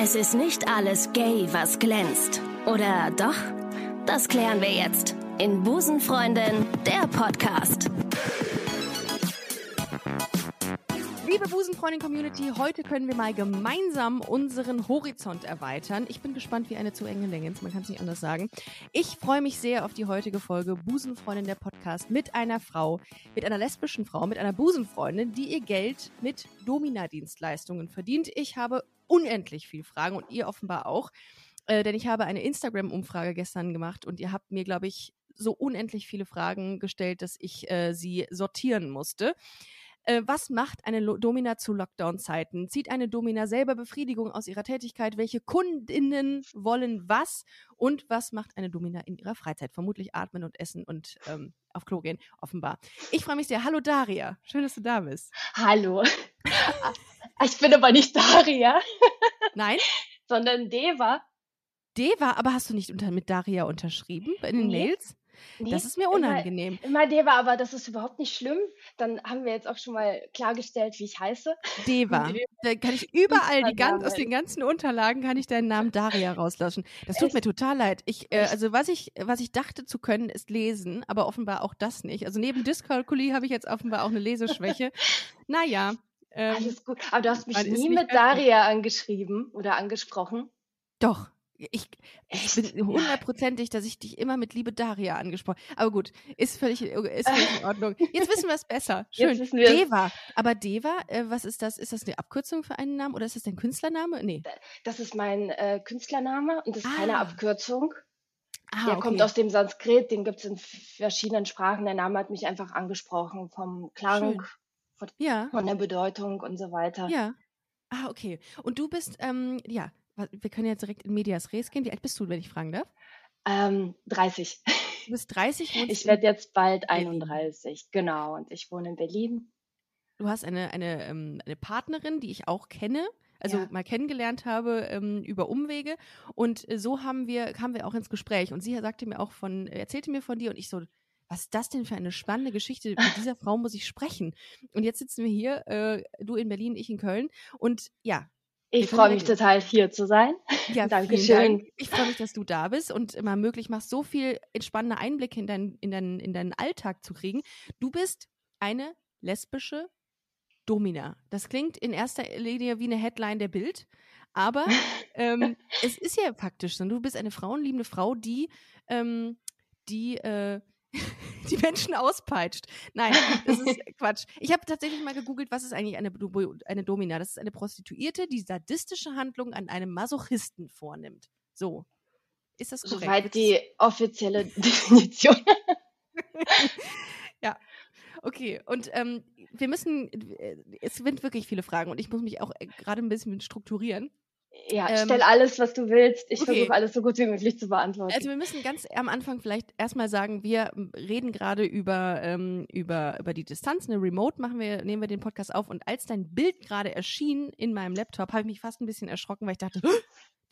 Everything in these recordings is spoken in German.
Es ist nicht alles gay, was glänzt. Oder doch? Das klären wir jetzt in Busenfreundin, der Podcast. Liebe Busenfreundin-Community, heute können wir mal gemeinsam unseren Horizont erweitern. Ich bin gespannt wie eine zu enge Länge, man kann es nicht anders sagen. Ich freue mich sehr auf die heutige Folge Busenfreundin der Podcast mit einer Frau, mit einer lesbischen Frau, mit einer Busenfreundin, die ihr Geld mit Domina-Dienstleistungen verdient. Ich habe unendlich viel Fragen und ihr offenbar auch, äh, denn ich habe eine Instagram-Umfrage gestern gemacht und ihr habt mir, glaube ich, so unendlich viele Fragen gestellt, dass ich äh, sie sortieren musste. Äh, was macht eine Lo Domina zu Lockdown-Zeiten? Zieht eine Domina selber Befriedigung aus ihrer Tätigkeit? Welche Kundinnen wollen was? Und was macht eine Domina in ihrer Freizeit? Vermutlich atmen und essen und ähm, auf Klo gehen, offenbar. Ich freue mich sehr. Hallo Daria, schön, dass du da bist. Hallo. ich bin aber nicht Daria. Nein? Sondern Deva. Deva, aber hast du nicht unter, mit Daria unterschrieben in den nee. Mails? Nee, das ist mir unangenehm. Immer, immer Deva, aber das ist überhaupt nicht schlimm. Dann haben wir jetzt auch schon mal klargestellt, wie ich heiße. Deva. Da kann ich überall, die ganz, aus den ganzen Unterlagen, kann ich deinen Namen Daria rauslassen. Das tut Echt? mir total leid. Ich, äh, also was ich, was ich dachte zu können, ist lesen, aber offenbar auch das nicht. Also neben Dyskalkulie habe ich jetzt offenbar auch eine Leseschwäche. naja. Ähm, Alles gut. Aber du hast mich nie mit Daria angeschrieben oder angesprochen. Doch. Ich, ich bin hundertprozentig, dass ich dich immer mit Liebe Daria angesprochen Aber gut, ist völlig, ist völlig in Ordnung. Jetzt wissen wir es besser. Schön. Deva. Aber Deva, äh, was ist das? Ist das eine Abkürzung für einen Namen oder ist das dein Künstlername? Nee. Das ist mein äh, Künstlername und das ist ah. keine Abkürzung. Ah, der okay. kommt aus dem Sanskrit, den gibt es in verschiedenen Sprachen. Der Name hat mich einfach angesprochen vom Klang, von, ja. von der Bedeutung und so weiter. Ja. Ah, okay. Und du bist, ähm, ja, wir können jetzt direkt in Medias Res gehen. Wie alt bist du, wenn ich fragen darf? Ähm, 30. Du bist 30? Ich werde jetzt bald 31, genau. Und ich wohne in Berlin. Du hast eine, eine, ähm, eine Partnerin, die ich auch kenne, also ja. mal kennengelernt habe ähm, über Umwege. Und äh, so haben wir, kamen wir auch ins Gespräch. Und sie sagte mir auch von, erzählte mir von dir und ich so, was ist das denn für eine spannende Geschichte? Mit dieser Frau muss ich sprechen. Und jetzt sitzen wir hier, äh, du in Berlin, ich in Köln. Und ja, ich freue mich total, hier zu sein. Ja, Dankeschön. Dank. Ich freue mich, dass du da bist und immer möglich machst, so viel entspannende Einblicke in, dein, in, dein, in deinen Alltag zu kriegen. Du bist eine lesbische Domina. Das klingt in erster Linie wie eine Headline der Bild, aber ähm, es ist ja faktisch so. Du bist eine frauenliebende Frau, die, ähm, die äh, die Menschen auspeitscht. Nein, das ist Quatsch. Ich habe tatsächlich mal gegoogelt, was ist eigentlich eine, eine Domina? Das ist eine Prostituierte, die sadistische Handlungen an einem Masochisten vornimmt. So. Ist das korrekt? Soweit die offizielle Definition. ja. Okay, und ähm, wir müssen, äh, es sind wirklich viele Fragen und ich muss mich auch äh, gerade ein bisschen strukturieren. Ja, ähm, stell alles, was du willst. Ich okay. versuche alles so gut wie möglich zu beantworten. Also wir müssen ganz am Anfang vielleicht erstmal sagen, wir reden gerade über, ähm, über, über die Distanz. Eine Remote machen wir, nehmen wir den Podcast auf. Und als dein Bild gerade erschien in meinem Laptop, habe ich mich fast ein bisschen erschrocken, weil ich dachte,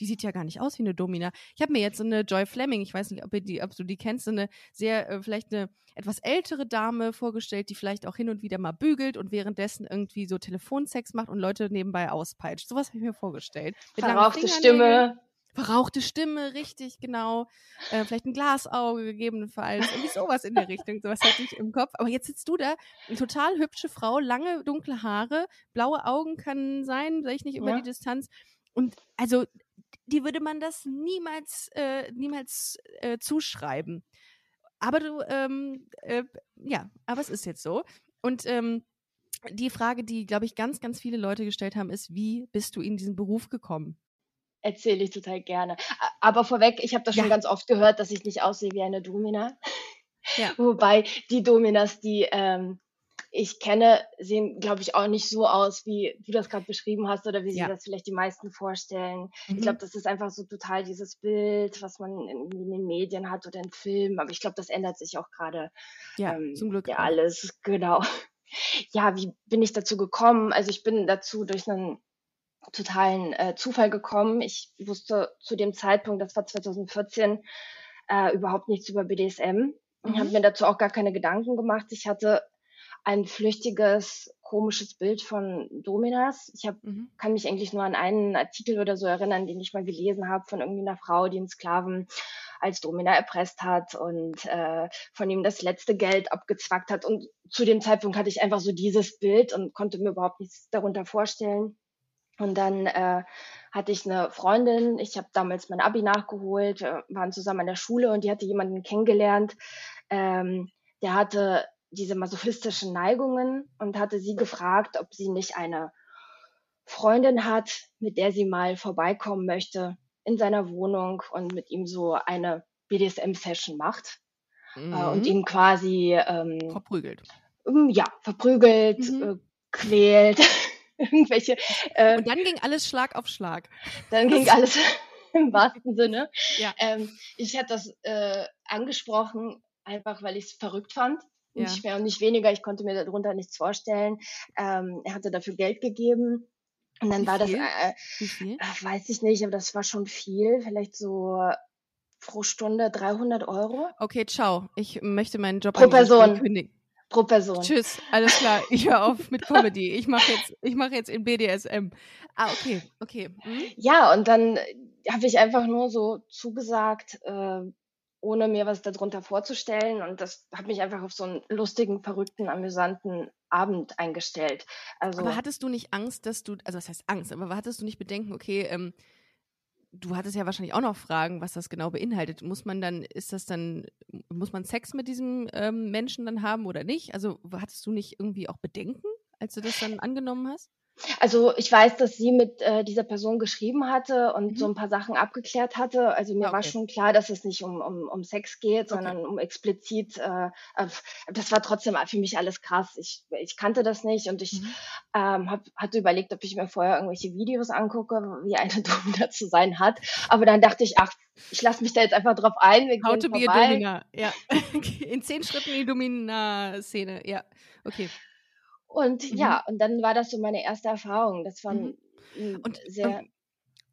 die sieht ja gar nicht aus wie eine Domina. Ich habe mir jetzt so eine Joy Fleming, ich weiß nicht, ob, die, ob du die kennst, so eine sehr, äh, vielleicht eine etwas ältere Dame vorgestellt, die vielleicht auch hin und wieder mal bügelt und währenddessen irgendwie so Telefonsex macht und Leute nebenbei auspeitscht. Sowas habe ich mir vorgestellt. Mit Verrauchte Stimme. Verrauchte Stimme, richtig, genau. Äh, vielleicht ein Glasauge gegebenenfalls. Irgendwie sowas in der Richtung. Sowas hatte ich im Kopf. Aber jetzt sitzt du da, eine total hübsche Frau, lange dunkle Haare, blaue Augen kann sein, sehe ich nicht über ja. die Distanz. Und also die würde man das niemals, äh, niemals äh, zuschreiben. Aber du, ähm, äh, ja, aber es ist jetzt so. Und ähm, die Frage, die, glaube ich, ganz, ganz viele Leute gestellt haben, ist, wie bist du in diesen Beruf gekommen? Erzähle ich total gerne. Aber vorweg, ich habe das ja. schon ganz oft gehört, dass ich nicht aussehe wie eine Domina. Ja. Wobei die Dominas, die ähm, ich kenne, sehen, glaube ich, auch nicht so aus, wie du das gerade beschrieben hast oder wie sich ja. das vielleicht die meisten vorstellen. Mhm. Ich glaube, das ist einfach so total dieses Bild, was man in, in den Medien hat oder in Filmen. Aber ich glaube, das ändert sich auch gerade. Ja, ähm, zum Glück. Ja, alles, genau. Ja, wie bin ich dazu gekommen? Also ich bin dazu durch einen totalen äh, Zufall gekommen. Ich wusste zu dem Zeitpunkt, das war 2014, äh, überhaupt nichts über BDSM. Mhm. Ich habe mir dazu auch gar keine Gedanken gemacht. Ich hatte ein flüchtiges komisches Bild von Dominas. Ich hab, mhm. kann mich eigentlich nur an einen Artikel oder so erinnern, den ich mal gelesen habe von irgendwie einer Frau, die einen Sklaven als Domina erpresst hat und äh, von ihm das letzte Geld abgezwackt hat. Und zu dem Zeitpunkt hatte ich einfach so dieses Bild und konnte mir überhaupt nichts darunter vorstellen. Und dann äh, hatte ich eine Freundin, ich habe damals mein Abi nachgeholt, wir waren zusammen an der Schule und die hatte jemanden kennengelernt, ähm, der hatte diese masochistischen Neigungen und hatte sie gefragt, ob sie nicht eine Freundin hat, mit der sie mal vorbeikommen möchte in seiner Wohnung und mit ihm so eine BDSM-Session macht mhm. äh, und mhm. ihn quasi ähm, verprügelt. Ähm, ja, verprügelt, mhm. äh, quält, irgendwelche. Äh, und dann ging alles Schlag auf Schlag. Dann ging alles im wahrsten Sinne. Ja. Ähm, ich hatte das äh, angesprochen, einfach weil ich es verrückt fand. Ja. Nicht mehr und nicht weniger. Ich konnte mir darunter nichts vorstellen. Ähm, er hatte dafür Geld gegeben. Und dann Wie war viel? das, äh, viel? Äh, weiß ich nicht, aber das war schon viel. Vielleicht so pro Stunde 300 Euro. Okay, ciao. Ich möchte meinen Job pro Person. kündigen. Pro Person. Tschüss, alles klar. Ich höre auf mit Comedy. Ich mache jetzt, ich mache jetzt in BDSM. Ah, okay, okay. Hm? Ja, und dann habe ich einfach nur so zugesagt, äh, ohne mir was darunter vorzustellen. Und das hat mich einfach auf so einen lustigen, verrückten, amüsanten Abend eingestellt. Also, aber hattest du nicht Angst, dass du, also was heißt Angst, aber hattest du nicht Bedenken, okay, ähm, du hattest ja wahrscheinlich auch noch Fragen, was das genau beinhaltet. Muss man dann, ist das dann, muss man Sex mit diesem ähm, Menschen dann haben oder nicht? Also hattest du nicht irgendwie auch Bedenken, als du das dann angenommen hast? Also ich weiß, dass sie mit äh, dieser Person geschrieben hatte und mhm. so ein paar Sachen abgeklärt hatte. Also mir ah, okay. war schon klar, dass es nicht um, um, um Sex geht, sondern okay. um explizit. Äh, äh, das war trotzdem für mich alles krass. Ich, ich kannte das nicht und ich mhm. ähm, hab, hatte überlegt, ob ich mir vorher irgendwelche Videos angucke, wie eine Domina zu sein hat. Aber dann dachte ich, ach, ich lasse mich da jetzt einfach drauf ein. Wir How to be a Domina, ja. In zehn Schritten die Domina-Szene, ja. Okay. Und mhm. ja, und dann war das so meine erste Erfahrung. Das war mhm. und, sehr. Und,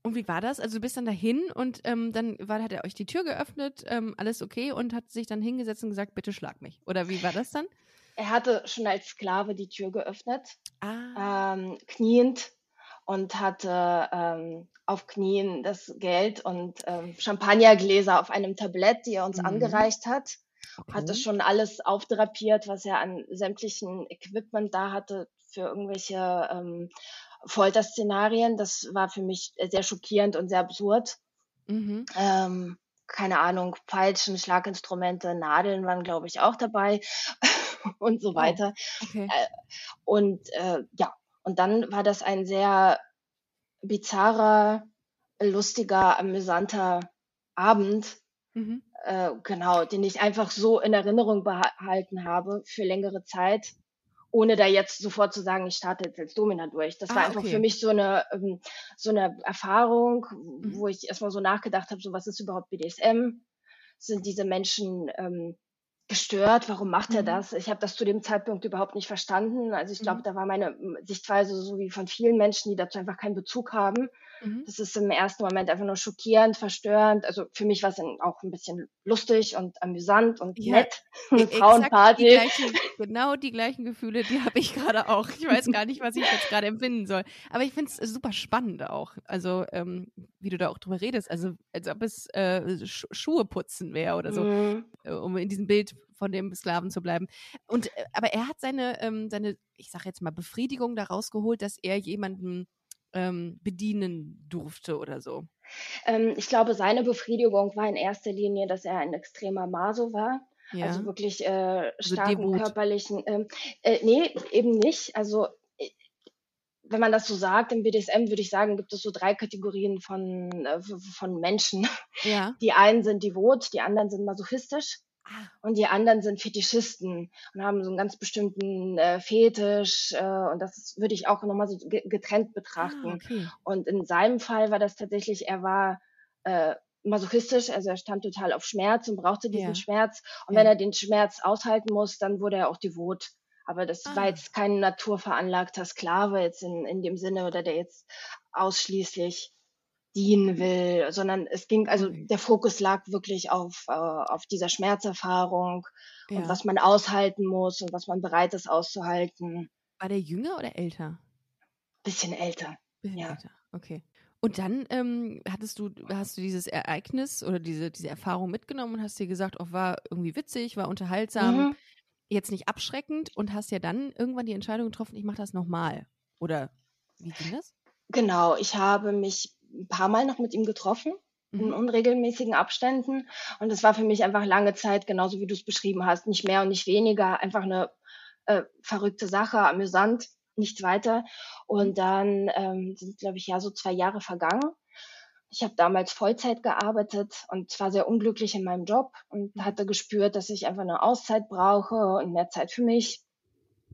und, wie war das? Also du bist dann dahin und ähm, dann war, hat er euch die Tür geöffnet, ähm, alles okay und hat sich dann hingesetzt und gesagt, bitte schlag mich. Oder wie war das dann? Er hatte schon als Sklave die Tür geöffnet, ah. ähm, kniend und hatte ähm, auf Knien das Geld und ähm, Champagnergläser auf einem Tablett, die er uns mhm. angereicht hat. Okay. Hatte schon alles aufdrapiert, was er an sämtlichen Equipment da hatte für irgendwelche ähm, Folterszenarien. Das war für mich sehr schockierend und sehr absurd. Mhm. Ähm, keine Ahnung, Peitschen, Schlaginstrumente, Nadeln waren, glaube ich, auch dabei und so weiter. Oh, okay. äh, und äh, ja, und dann war das ein sehr bizarrer, lustiger, amüsanter Abend. Mhm äh, genau, den ich einfach so in Erinnerung behalten habe für längere Zeit, ohne da jetzt sofort zu sagen, ich starte jetzt als Domina durch. Das ah, war einfach okay. für mich so eine, ähm, so eine Erfahrung, mhm. wo ich erstmal so nachgedacht habe, so was ist überhaupt BDSM? Sind diese Menschen ähm, gestört? Warum macht mhm. er das? Ich habe das zu dem Zeitpunkt überhaupt nicht verstanden. Also ich glaube, mhm. da war meine Sichtweise so wie von vielen Menschen, die dazu einfach keinen Bezug haben. Mhm. Das ist im ersten Moment einfach nur schockierend, verstörend. Also für mich war es auch ein bisschen lustig und amüsant und ja, nett. Eine Frauenparty. Die gleichen, genau die gleichen Gefühle, die habe ich gerade auch. Ich weiß gar nicht, was ich jetzt gerade empfinden soll. Aber ich finde es super spannend auch. Also ähm, wie du da auch drüber redest. Also als ob es äh, Sch Schuhe putzen wäre oder so, mhm. Äh, um in diesem Bild von dem Sklaven zu bleiben. Und äh, aber er hat seine, ähm, seine, ich sage jetzt mal, Befriedigung daraus geholt, dass er jemanden ähm, bedienen durfte oder so? Ähm, ich glaube, seine Befriedigung war in erster Linie, dass er ein extremer Maso war. Ja. Also wirklich äh, also starken also körperlichen. Ähm, äh, nee, eben nicht. Also äh, wenn man das so sagt, im BDSM würde ich sagen, gibt es so drei Kategorien von, äh, von Menschen. Ja. Die einen sind devot, die anderen sind masochistisch. Und die anderen sind Fetischisten und haben so einen ganz bestimmten äh, Fetisch. Äh, und das würde ich auch nochmal so getrennt ah, betrachten. Ah, okay. Und in seinem Fall war das tatsächlich, er war äh, masochistisch, also er stand total auf Schmerz und brauchte diesen ja. Schmerz. Und ja. wenn er den Schmerz aushalten muss, dann wurde er auch devot. Aber das ah. war jetzt kein naturveranlagter Sklave jetzt in, in dem Sinne oder der jetzt ausschließlich dienen will, sondern es ging, also der Fokus lag wirklich auf, äh, auf dieser Schmerzerfahrung ja. und was man aushalten muss und was man bereit ist auszuhalten. War der jünger oder älter? Bisschen älter. Bisschen ja. älter, okay. Und dann ähm, hattest du, hast du dieses Ereignis oder diese, diese Erfahrung mitgenommen und hast dir gesagt, oh, war irgendwie witzig, war unterhaltsam, mhm. jetzt nicht abschreckend und hast ja dann irgendwann die Entscheidung getroffen, ich mache das nochmal. Oder wie ging das? Genau, ich habe mich ein paar Mal noch mit ihm getroffen in mhm. unregelmäßigen Abständen. Und es war für mich einfach lange Zeit, genauso wie du es beschrieben hast, nicht mehr und nicht weniger, einfach eine äh, verrückte Sache, amüsant nichts weiter. Und mhm. dann ähm, sind, glaube ich, ja so zwei Jahre vergangen. Ich habe damals Vollzeit gearbeitet und war sehr unglücklich in meinem Job und mhm. hatte gespürt, dass ich einfach eine Auszeit brauche und mehr Zeit für mich.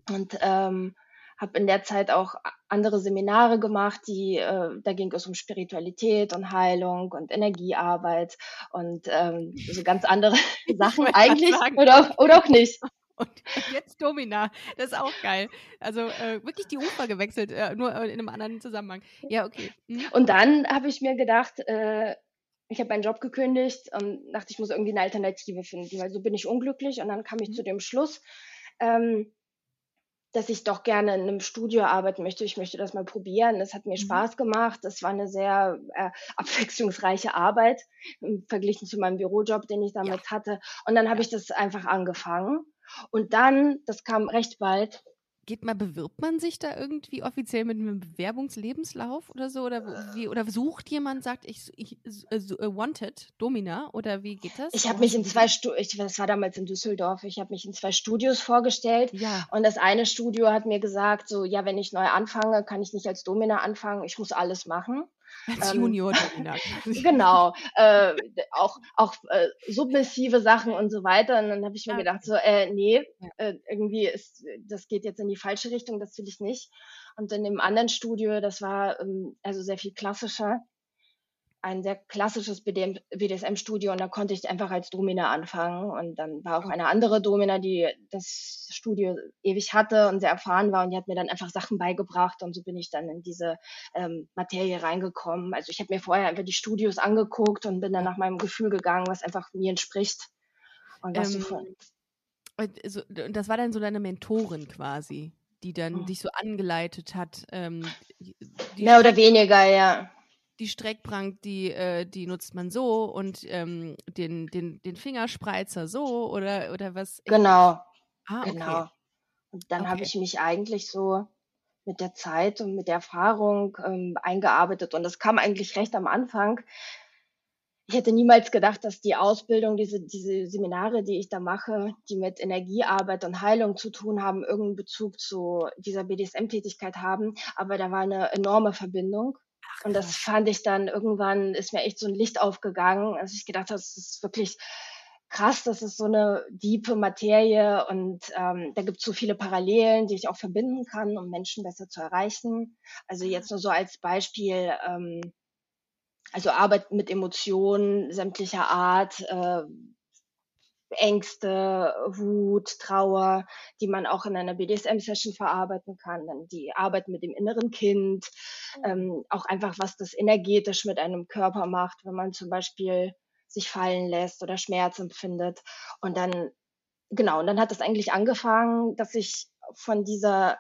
Und ähm, habe in der Zeit auch andere Seminare gemacht, die äh, da ging es um Spiritualität und Heilung und Energiearbeit und ähm, so ganz andere Sachen eigentlich oder, oder auch nicht. Und jetzt Domina. Das ist auch geil. Also äh, wirklich die Ufer gewechselt, äh, nur äh, in einem anderen Zusammenhang. Ja, okay. Mhm. Und dann habe ich mir gedacht, äh, ich habe meinen Job gekündigt und dachte, ich muss irgendwie eine Alternative finden, weil so bin ich unglücklich. Und dann kam ich mhm. zu dem Schluss, ähm, dass ich doch gerne in einem Studio arbeiten möchte. Ich möchte das mal probieren. Es hat mir mhm. Spaß gemacht. Es war eine sehr äh, abwechslungsreiche Arbeit verglichen zu meinem Bürojob, den ich damit ja. hatte. Und dann habe ich das einfach angefangen. Und dann, das kam recht bald, geht mal, bewirbt man sich da irgendwie offiziell mit einem Bewerbungslebenslauf oder so? Oder wie, oder sucht jemand, sagt, ich, ich uh, wanted, Domina, oder wie geht das? Ich habe mich in zwei Studios, das war damals in Düsseldorf, ich habe mich in zwei Studios vorgestellt. Ja. Und das eine Studio hat mir gesagt, so, ja, wenn ich neu anfange, kann ich nicht als Domina anfangen, ich muss alles machen. Als ähm, Junior Genau. Äh, auch auch äh, submissive Sachen und so weiter. Und dann habe ich mir gedacht, so, äh, nee, äh, irgendwie ist, das geht jetzt in die falsche Richtung, das will ich nicht. Und in dem anderen Studio, das war ähm, also sehr viel klassischer, ein sehr klassisches BDSM-Studio und da konnte ich einfach als Domina anfangen. Und dann war auch eine andere Domina, die das Studio ewig hatte und sehr erfahren war und die hat mir dann einfach Sachen beigebracht und so bin ich dann in diese ähm, Materie reingekommen. Also ich habe mir vorher einfach die Studios angeguckt und bin dann nach meinem Gefühl gegangen, was einfach mir entspricht. Und was ähm, so also, das war dann so deine Mentorin quasi, die dann oh. dich so angeleitet hat. Ähm, Mehr oder weniger, ja die Streckprank, die, äh, die nutzt man so und ähm, den, den, den Fingerspreizer so oder, oder was? Genau. Ah, okay. Genau. Und dann okay. habe ich mich eigentlich so mit der Zeit und mit der Erfahrung ähm, eingearbeitet. Und das kam eigentlich recht am Anfang. Ich hätte niemals gedacht, dass die Ausbildung, diese, diese Seminare, die ich da mache, die mit Energiearbeit und Heilung zu tun haben, irgendeinen Bezug zu dieser BDSM-Tätigkeit haben. Aber da war eine enorme Verbindung. Und das fand ich dann irgendwann, ist mir echt so ein Licht aufgegangen, als ich gedacht habe, das ist wirklich krass, das ist so eine diepe Materie und ähm, da gibt es so viele Parallelen, die ich auch verbinden kann, um Menschen besser zu erreichen. Also jetzt nur so als Beispiel, ähm, also Arbeit mit Emotionen sämtlicher Art, äh, Ängste, Wut, Trauer, die man auch in einer BDSM-Session verarbeiten kann. Dann die Arbeit mit dem inneren Kind, mhm. ähm, auch einfach, was das energetisch mit einem Körper macht, wenn man zum Beispiel sich fallen lässt oder Schmerz empfindet. Und dann, genau, und dann hat es eigentlich angefangen, dass ich von dieser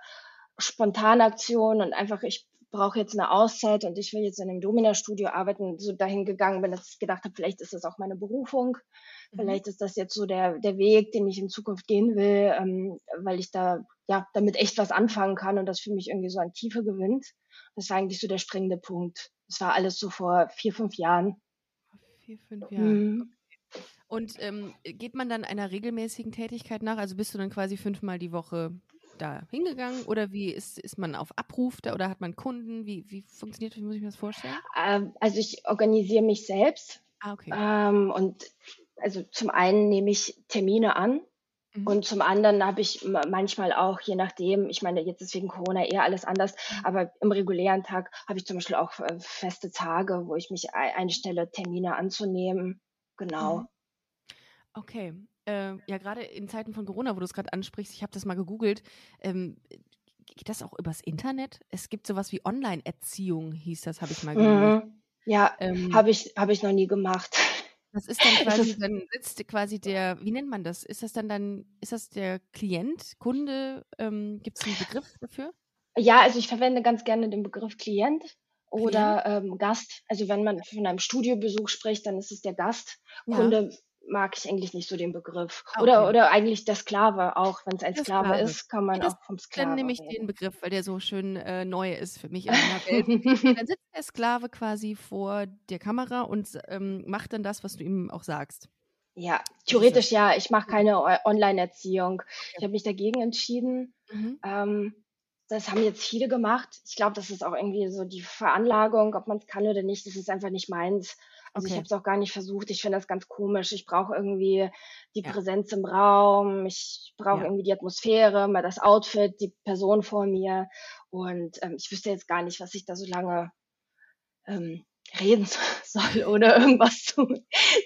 Spontanaktion und einfach, ich brauche jetzt eine Auszeit und ich will jetzt in einem Domina-Studio arbeiten, so dahin gegangen bin, dass ich gedacht habe, vielleicht ist das auch meine Berufung. Mhm. Vielleicht ist das jetzt so der, der Weg, den ich in Zukunft gehen will, ähm, weil ich da ja damit echt was anfangen kann und das für mich irgendwie so an Tiefe gewinnt. Das war eigentlich so der springende Punkt. Das war alles so vor vier, fünf Jahren. Vier, fünf Jahren. Mhm. Und ähm, geht man dann einer regelmäßigen Tätigkeit nach? Also bist du dann quasi fünfmal die Woche da hingegangen oder wie ist, ist man auf Abruf da oder hat man Kunden? Wie, wie funktioniert das? Wie muss ich mir das vorstellen? Ähm, also ich organisiere mich selbst. Ah, okay. Ähm, und also zum einen nehme ich Termine an mhm. und zum anderen habe ich manchmal auch, je nachdem, ich meine, jetzt ist wegen Corona eher alles anders, mhm. aber im regulären Tag habe ich zum Beispiel auch äh, feste Tage, wo ich mich einstelle, Termine anzunehmen. Genau. Mhm. Okay. Äh, ja, gerade in Zeiten von Corona, wo du es gerade ansprichst, ich habe das mal gegoogelt, ähm, geht das auch übers Internet? Es gibt sowas wie Online-Erziehung, hieß das, habe ich mal gegoogelt. Mhm. Ja, ähm, habe ich, hab ich noch nie gemacht. Das ist dann quasi, ist dann sitzt quasi der, wie nennt man das? Ist das dann dann, ist das der Klient, Kunde? Ähm, Gibt es einen Begriff dafür? Ja, also ich verwende ganz gerne den Begriff Klient oder ähm, Gast. Also wenn man von einem Studiobesuch spricht, dann ist es der Gast. Ja. Kunde mag ich eigentlich nicht so den Begriff. Ah, okay. Oder, oder eigentlich der Sklave auch. Wenn es ein Sklave, Sklave, ist, kann man das, auch vom Sklave Dann nehme ich den Begriff, weil der so schön äh, neu ist für mich in Welt. dann sitzt der Sklave quasi vor der Kamera und ähm, macht dann das, was du ihm auch sagst. Ja, theoretisch ja. Ich mache keine Online-Erziehung. Ich habe mich dagegen entschieden. Mhm. Ähm, das haben jetzt viele gemacht. Ich glaube, das ist auch irgendwie so die Veranlagung, ob man es kann oder nicht. Das ist einfach nicht meins. Also okay. ich habe es auch gar nicht versucht. Ich finde das ganz komisch. Ich brauche irgendwie die ja. Präsenz im Raum. Ich brauche ja. irgendwie die Atmosphäre, mal das Outfit, die Person vor mir. Und ähm, ich wüsste jetzt gar nicht, was ich da so lange ähm, reden soll oder irgendwas zu,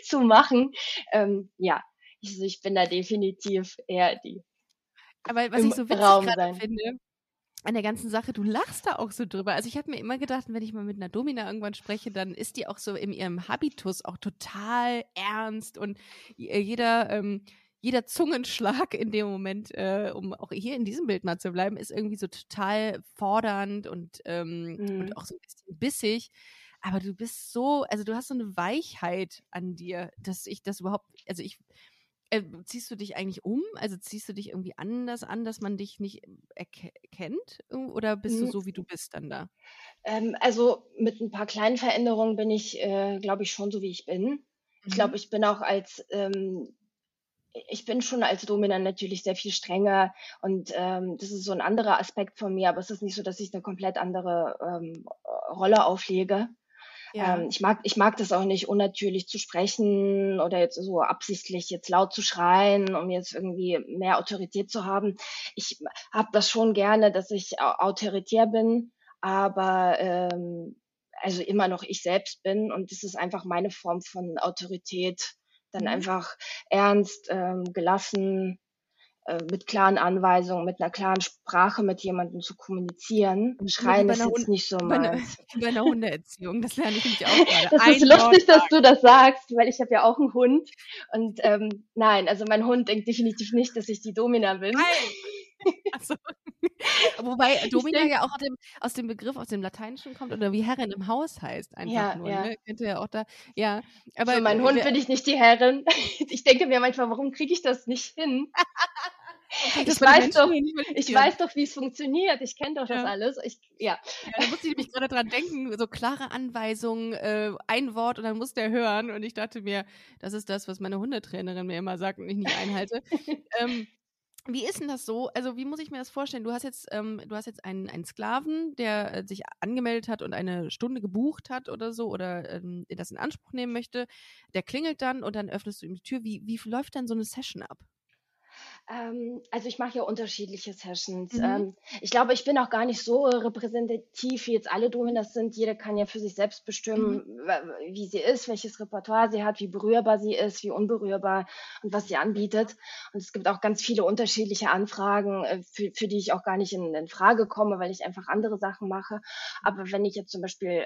zu machen. Ähm, ja, ich, also ich bin da definitiv eher die. Aber was ich so witzig finde, an der ganzen Sache, du lachst da auch so drüber. Also ich habe mir immer gedacht, wenn ich mal mit einer Domina irgendwann spreche, dann ist die auch so in ihrem Habitus auch total ernst und äh, jeder, ähm, jeder Zungenschlag in dem Moment, äh, um auch hier in diesem Bild mal zu bleiben, ist irgendwie so total fordernd und, ähm, mhm. und auch so ein bisschen bissig. Aber du bist so, also du hast so eine Weichheit an dir, dass ich das überhaupt, also ich äh, ziehst du dich eigentlich um? Also ziehst du dich irgendwie anders an, dass man dich nicht erkennt? Oder bist du so, wie du bist dann da? Ähm, also mit ein paar kleinen Veränderungen bin ich, äh, glaube ich, schon so, wie ich bin. Mhm. Ich glaube, ich bin auch als ähm, ich bin schon als Domina natürlich sehr viel strenger und ähm, das ist so ein anderer Aspekt von mir, aber es ist nicht so, dass ich eine komplett andere ähm, Rolle auflege. Ja. Ähm, ich mag, ich mag das auch nicht, unnatürlich zu sprechen oder jetzt so absichtlich jetzt laut zu schreien, um jetzt irgendwie mehr Autorität zu haben. Ich habe das schon gerne, dass ich autoritär bin, aber ähm, also immer noch ich selbst bin und das ist einfach meine Form von Autorität. Dann mhm. einfach ernst, ähm, gelassen, mit klaren Anweisungen, mit einer klaren Sprache mit jemandem zu kommunizieren. Schreien ist jetzt Hund nicht so meins. Bei einer Hundeerziehung, das lerne ich nämlich auch gerade. Das Ein ist lustig, dass du das sagst, weil ich habe ja auch einen Hund. Und ähm, nein, also mein Hund denkt definitiv nicht, dass ich die Domina bin. Nein. Also, wobei Domina denk, ja auch aus dem, aus dem, Begriff, aus dem Lateinischen kommt oder wie Herrin im Haus heißt einfach ja, nur. Ja. Ne? Könnte ja auch da, ja. Aber Für meinen Hund bin ich nicht die Herrin. Ich denke mir manchmal, warum kriege ich das nicht hin? Ich weiß doch, ich weiß doch, wie es funktioniert. Ich kenne doch das alles. Ich, ja. ja. Da musste ich mich gerade dran denken, so klare Anweisungen, äh, ein Wort und dann muss der hören. Und ich dachte mir, das ist das, was meine Hundetrainerin mir immer sagt und ich nicht einhalte. ähm, wie ist denn das so? Also, wie muss ich mir das vorstellen? Du hast jetzt, ähm, du hast jetzt einen, einen Sklaven, der äh, sich angemeldet hat und eine Stunde gebucht hat oder so oder ähm, das in Anspruch nehmen möchte. Der klingelt dann und dann öffnest du ihm die Tür. Wie, wie läuft dann so eine Session ab? Ähm, also ich mache ja unterschiedliche Sessions. Mhm. Ähm, ich glaube, ich bin auch gar nicht so repräsentativ, wie jetzt alle Dominas sind. Jeder kann ja für sich selbst bestimmen, mhm. wie sie ist, welches Repertoire sie hat, wie berührbar sie ist, wie unberührbar und was sie anbietet. Und es gibt auch ganz viele unterschiedliche Anfragen, äh, für, für die ich auch gar nicht in, in Frage komme, weil ich einfach andere Sachen mache. Aber wenn ich jetzt zum Beispiel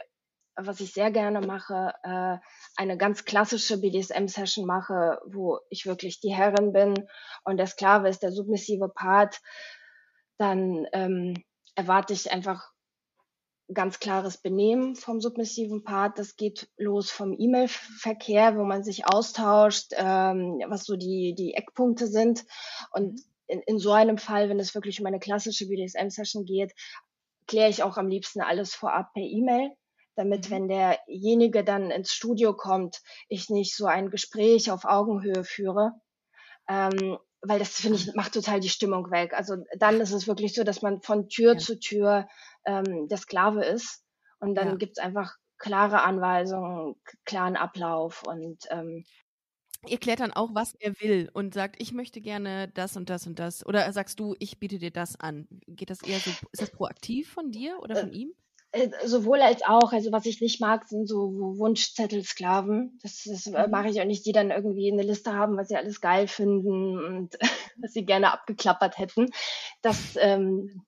was ich sehr gerne mache, äh, eine ganz klassische BDSM-Session mache, wo ich wirklich die Herrin bin und der Sklave ist der submissive Part, dann ähm, erwarte ich einfach ganz klares Benehmen vom submissiven Part. Das geht los vom E-Mail-Verkehr, wo man sich austauscht, ähm, was so die, die Eckpunkte sind. Und mhm. in, in so einem Fall, wenn es wirklich um eine klassische BDSM-Session geht, kläre ich auch am liebsten alles vorab per E-Mail damit, mhm. wenn derjenige dann ins Studio kommt, ich nicht so ein Gespräch auf Augenhöhe führe. Ähm, weil das, finde ich, macht total die Stimmung weg. Also dann ist es wirklich so, dass man von Tür ja. zu Tür ähm, der Sklave ist. Und dann ja. gibt's einfach klare Anweisungen, klaren Ablauf und ähm, Ihr klärt dann auch, was er will und sagt, ich möchte gerne das und das und das. Oder sagst du, ich biete dir das an? Geht das eher so, ist das proaktiv von dir oder von äh, ihm? Äh, sowohl als auch. Also was ich nicht mag, sind so Wunschzettelsklaven. Das, das äh, mhm. mache ich auch nicht, die dann irgendwie eine Liste haben, was sie alles geil finden und was sie gerne abgeklappert hätten. Das ähm,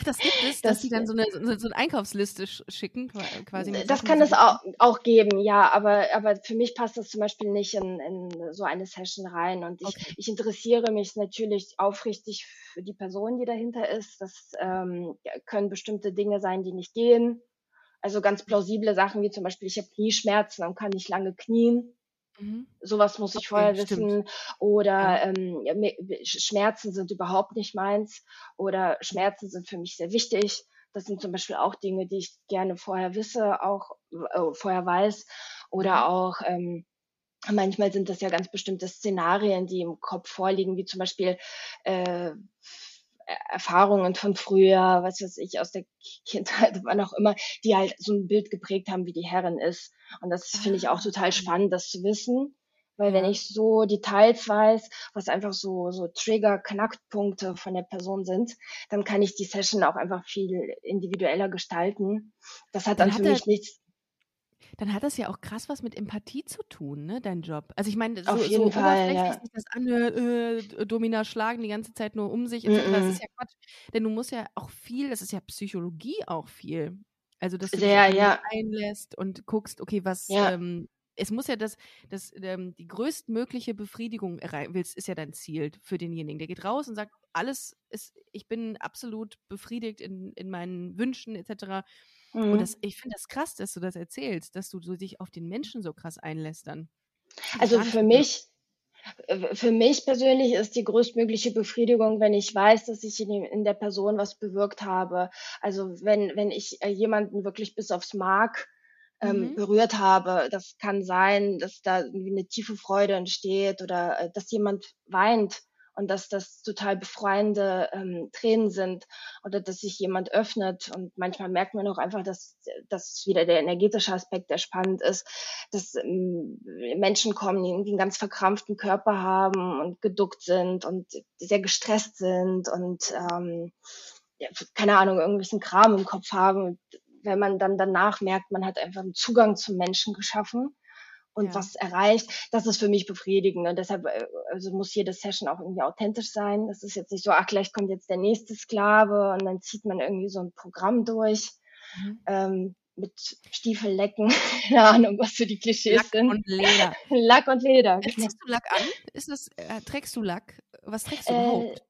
Ach, das gibt es, dass sie dann so eine, so, eine Einkaufsliste schicken, quasi. Das kann es auch, auch geben, ja, aber, aber für mich passt das zum Beispiel nicht in, in so eine Session rein. Und ich, okay. ich interessiere mich natürlich aufrichtig für die Person, die dahinter ist. Das ähm, können bestimmte Dinge sein, die nicht gehen. Also ganz plausible Sachen wie zum Beispiel, ich habe Knieschmerzen und kann nicht lange knien. Mhm. Sowas muss ich okay, vorher stimmt. wissen. Oder ja. ähm, Schmerzen sind überhaupt nicht meins. Oder Schmerzen sind für mich sehr wichtig. Das sind zum Beispiel auch Dinge, die ich gerne vorher wisse, auch äh, vorher weiß. Oder mhm. auch ähm, manchmal sind das ja ganz bestimmte Szenarien, die im Kopf vorliegen, wie zum Beispiel äh, Erfahrungen von früher, was weiß ich, aus der Kindheit, wann auch immer, die halt so ein Bild geprägt haben, wie die Herrin ist. Und das finde ich auch ah. total spannend, das zu wissen. Weil wenn ich so Details weiß, was einfach so, so Trigger, Knackpunkte von der Person sind, dann kann ich die Session auch einfach viel individueller gestalten. Das hat dann, dann hat für mich nichts dann hat das ja auch krass was mit Empathie zu tun, ne, dein Job. Also ich meine, so, Auf jeden so Fall, ja. sich das anhört, äh, Domina schlagen die ganze Zeit nur um sich, mm -mm. das ist ja Quatsch. Denn du musst ja auch viel, das ist ja Psychologie auch viel. Also, dass du Sehr, dich ja. einlässt und guckst, okay, was, ja. ähm, es muss ja das, das ähm, die größtmögliche Befriedigung erreichen willst, ist ja dein Ziel für denjenigen. Der geht raus und sagt, alles ist, ich bin absolut befriedigt in, in meinen Wünschen etc. Mhm. Und das, ich finde das krass, dass du das erzählst, dass du so dich auf den Menschen so krass einlässt dann. Also für mich, für mich persönlich ist die größtmögliche Befriedigung, wenn ich weiß, dass ich in, in der Person was bewirkt habe. Also wenn, wenn ich äh, jemanden wirklich bis aufs Mark ähm, mhm. berührt habe. Das kann sein, dass da irgendwie eine tiefe Freude entsteht oder äh, dass jemand weint und dass das total befreiende ähm, Tränen sind oder dass sich jemand öffnet und manchmal merkt man auch einfach, dass das wieder der energetische Aspekt, der spannend ist, dass ähm, Menschen kommen, die irgendwie einen ganz verkrampften Körper haben und geduckt sind und sehr gestresst sind und ähm, ja, keine Ahnung, irgendwelchen Kram im Kopf haben. Wenn man dann danach merkt, man hat einfach einen Zugang zum Menschen geschaffen und ja. was erreicht, das ist für mich befriedigend. Und deshalb äh, also muss jede Session auch irgendwie authentisch sein. Das ist jetzt nicht so, ach, gleich kommt jetzt der nächste Sklave und dann zieht man irgendwie so ein Programm durch. Mhm. Ähm, mit Stiefellecken, keine Ahnung, was für die Klischees Lack sind. Lack und Leder. Lack und Leder. Genau. Ziehst du Lack an? Ist das, äh, trägst du Lack? Was trägst du äh, überhaupt?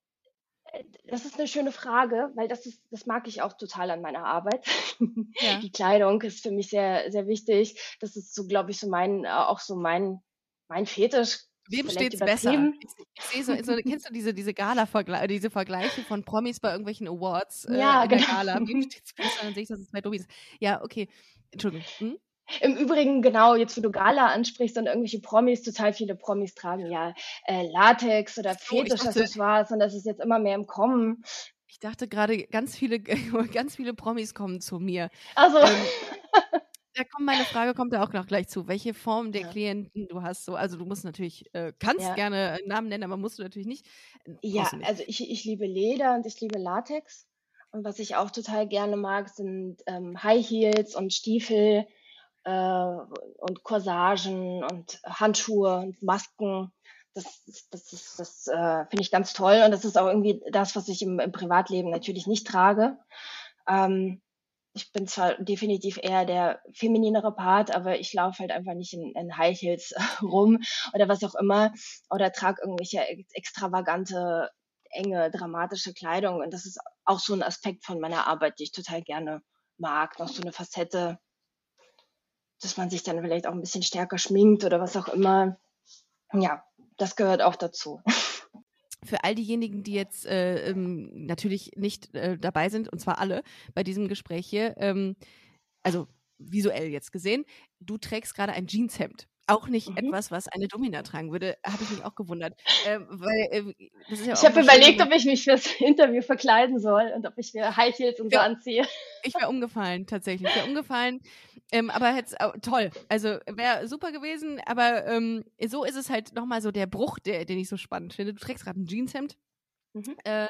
Das ist eine schöne Frage, weil das ist, das mag ich auch total an meiner Arbeit. Ja. Die Kleidung ist für mich sehr, sehr wichtig. Das ist so, glaube ich, so mein, auch so mein, mein Fetisch. Wem steht's besser? Ich, ich sehe so, so, kennst du diese, diese Gala-Vergleiche, diese Vergleiche von Promis bei irgendwelchen Awards äh, ja, in genau. der Gala? Wem steht's besser? Dann sehe ich, dass es zwei Domis Ja, okay. Entschuldigung. Hm? Im Übrigen, genau, jetzt wo du Gala ansprichst und irgendwelche Promis, total viele Promis tragen ja äh, Latex oder Fetisch-Accessoires und das ist jetzt immer mehr im Kommen. Ich dachte gerade, ganz viele, ganz viele Promis kommen zu mir. Also. Ähm, da kommt meine Frage, kommt da auch noch gleich zu. Welche Form der ja. Klienten du hast? So, also du musst natürlich, äh, kannst ja. gerne einen Namen nennen, aber musst du natürlich nicht. Ja, nicht. also ich, ich liebe Leder und ich liebe Latex. Und was ich auch total gerne mag, sind ähm, High Heels und Stiefel äh, und Corsagen und Handschuhe und Masken. Das, das, das, das äh, finde ich ganz toll und das ist auch irgendwie das, was ich im, im Privatleben natürlich nicht trage. Ähm, ich bin zwar definitiv eher der femininere Part, aber ich laufe halt einfach nicht in, in High Heels rum oder was auch immer oder trage irgendwelche extravagante, enge, dramatische Kleidung. Und das ist auch so ein Aspekt von meiner Arbeit, die ich total gerne mag. Noch so eine Facette, dass man sich dann vielleicht auch ein bisschen stärker schminkt oder was auch immer. Ja, das gehört auch dazu. Für all diejenigen, die jetzt äh, ähm, natürlich nicht äh, dabei sind, und zwar alle bei diesem Gespräch hier, ähm, also visuell jetzt gesehen, du trägst gerade ein Jeanshemd auch nicht mhm. etwas, was eine Domina tragen würde, habe ich mich auch gewundert. Ähm, weil, äh, ja ich habe überlegt, ob ich mich fürs Interview verkleiden soll und ob ich mir High Heels und so anziehe. Ich wäre umgefallen, tatsächlich. Ich wäre umgefallen. Ähm, aber jetzt toll. Also wäre super gewesen, aber ähm, so ist es halt nochmal so der Bruch, der, den ich so spannend finde. Du trägst gerade ein Jeanshemd. Mhm. Äh,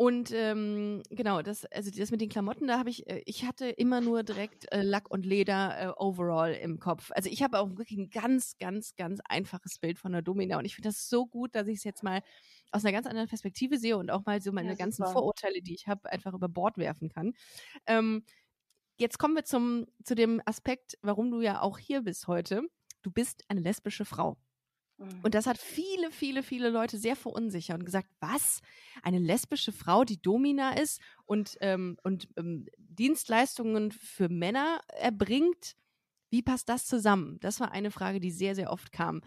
Und ähm, genau, das, also das mit den Klamotten, da habe ich, äh, ich hatte immer nur direkt äh, Lack und Leder äh, overall im Kopf. Also ich habe auch wirklich ein ganz, ganz, ganz einfaches Bild von der Domina und ich finde das so gut, dass ich es jetzt mal aus einer ganz anderen Perspektive sehe und auch mal so meine ja, ganzen Vorurteile, die ich habe, einfach über Bord werfen kann. Ähm, jetzt kommen wir zum, zu dem Aspekt, warum du ja auch hier bist heute. Du bist eine lesbische Frau. Mhm. Und das hat viele, viele, viele Leute sehr verunsichert und gesagt, was? Eine lesbische Frau, die Domina ist und, ähm, und ähm, Dienstleistungen für Männer erbringt. Wie passt das zusammen? Das war eine Frage, die sehr, sehr oft kam.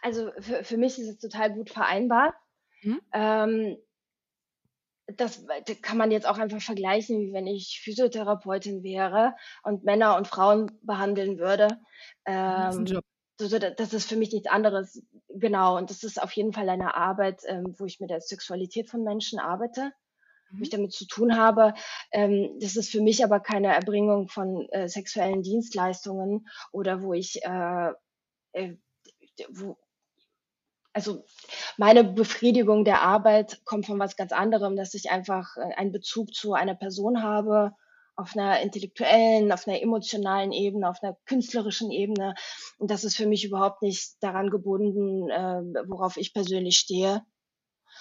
Also für, für mich ist es total gut vereinbar. Mhm. Ähm, das, das kann man jetzt auch einfach vergleichen, wie wenn ich Physiotherapeutin wäre und Männer und Frauen behandeln würde. Ähm, das ist ein Job so, das ist für mich nichts anderes. Genau, und das ist auf jeden Fall eine Arbeit, ähm, wo ich mit der Sexualität von Menschen arbeite, mhm. wo ich mhm. damit zu tun habe. Ähm, das ist für mich aber keine Erbringung von äh, sexuellen Dienstleistungen oder wo ich, äh, äh, wo, also meine Befriedigung der Arbeit kommt von was ganz anderem, dass ich einfach äh, einen Bezug zu einer Person habe, auf einer intellektuellen, auf einer emotionalen Ebene, auf einer künstlerischen Ebene. Und das ist für mich überhaupt nicht daran gebunden, äh, worauf ich persönlich stehe.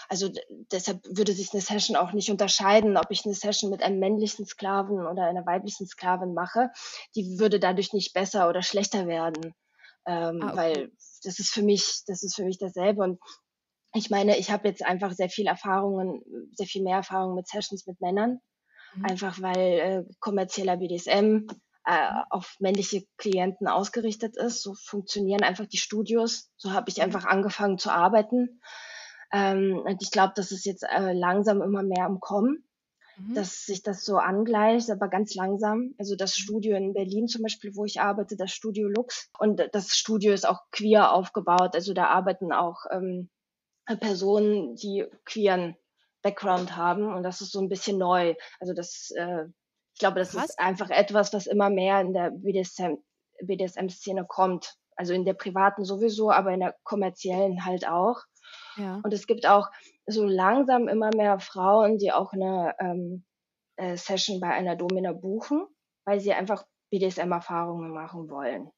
Also deshalb würde sich eine Session auch nicht unterscheiden, ob ich eine Session mit einem männlichen Sklaven oder einer weiblichen Sklavin mache. Die würde dadurch nicht besser oder schlechter werden, ähm, ah, okay. weil das ist für mich, das ist für mich dasselbe. Und ich meine, ich habe jetzt einfach sehr viel Erfahrungen, sehr viel mehr Erfahrungen mit Sessions mit Männern Mhm. Einfach weil äh, kommerzieller BDSM äh, auf männliche Klienten ausgerichtet ist. So funktionieren einfach die Studios. So habe ich mhm. einfach angefangen zu arbeiten. Ähm, und ich glaube, das ist jetzt äh, langsam immer mehr am Kommen, mhm. dass sich das so angleicht, aber ganz langsam. Also das mhm. Studio in Berlin zum Beispiel, wo ich arbeite, das Studio Lux. Und das Studio ist auch queer aufgebaut. Also da arbeiten auch ähm, Personen, die queeren Background haben und das ist so ein bisschen neu. Also das, äh, ich glaube, das Krass. ist einfach etwas, was immer mehr in der BDSM, BDSM-Szene kommt. Also in der privaten sowieso, aber in der kommerziellen halt auch. Ja. Und es gibt auch so langsam immer mehr Frauen, die auch eine ähm, äh, Session bei einer Domina buchen, weil sie einfach BDSM-Erfahrungen machen wollen.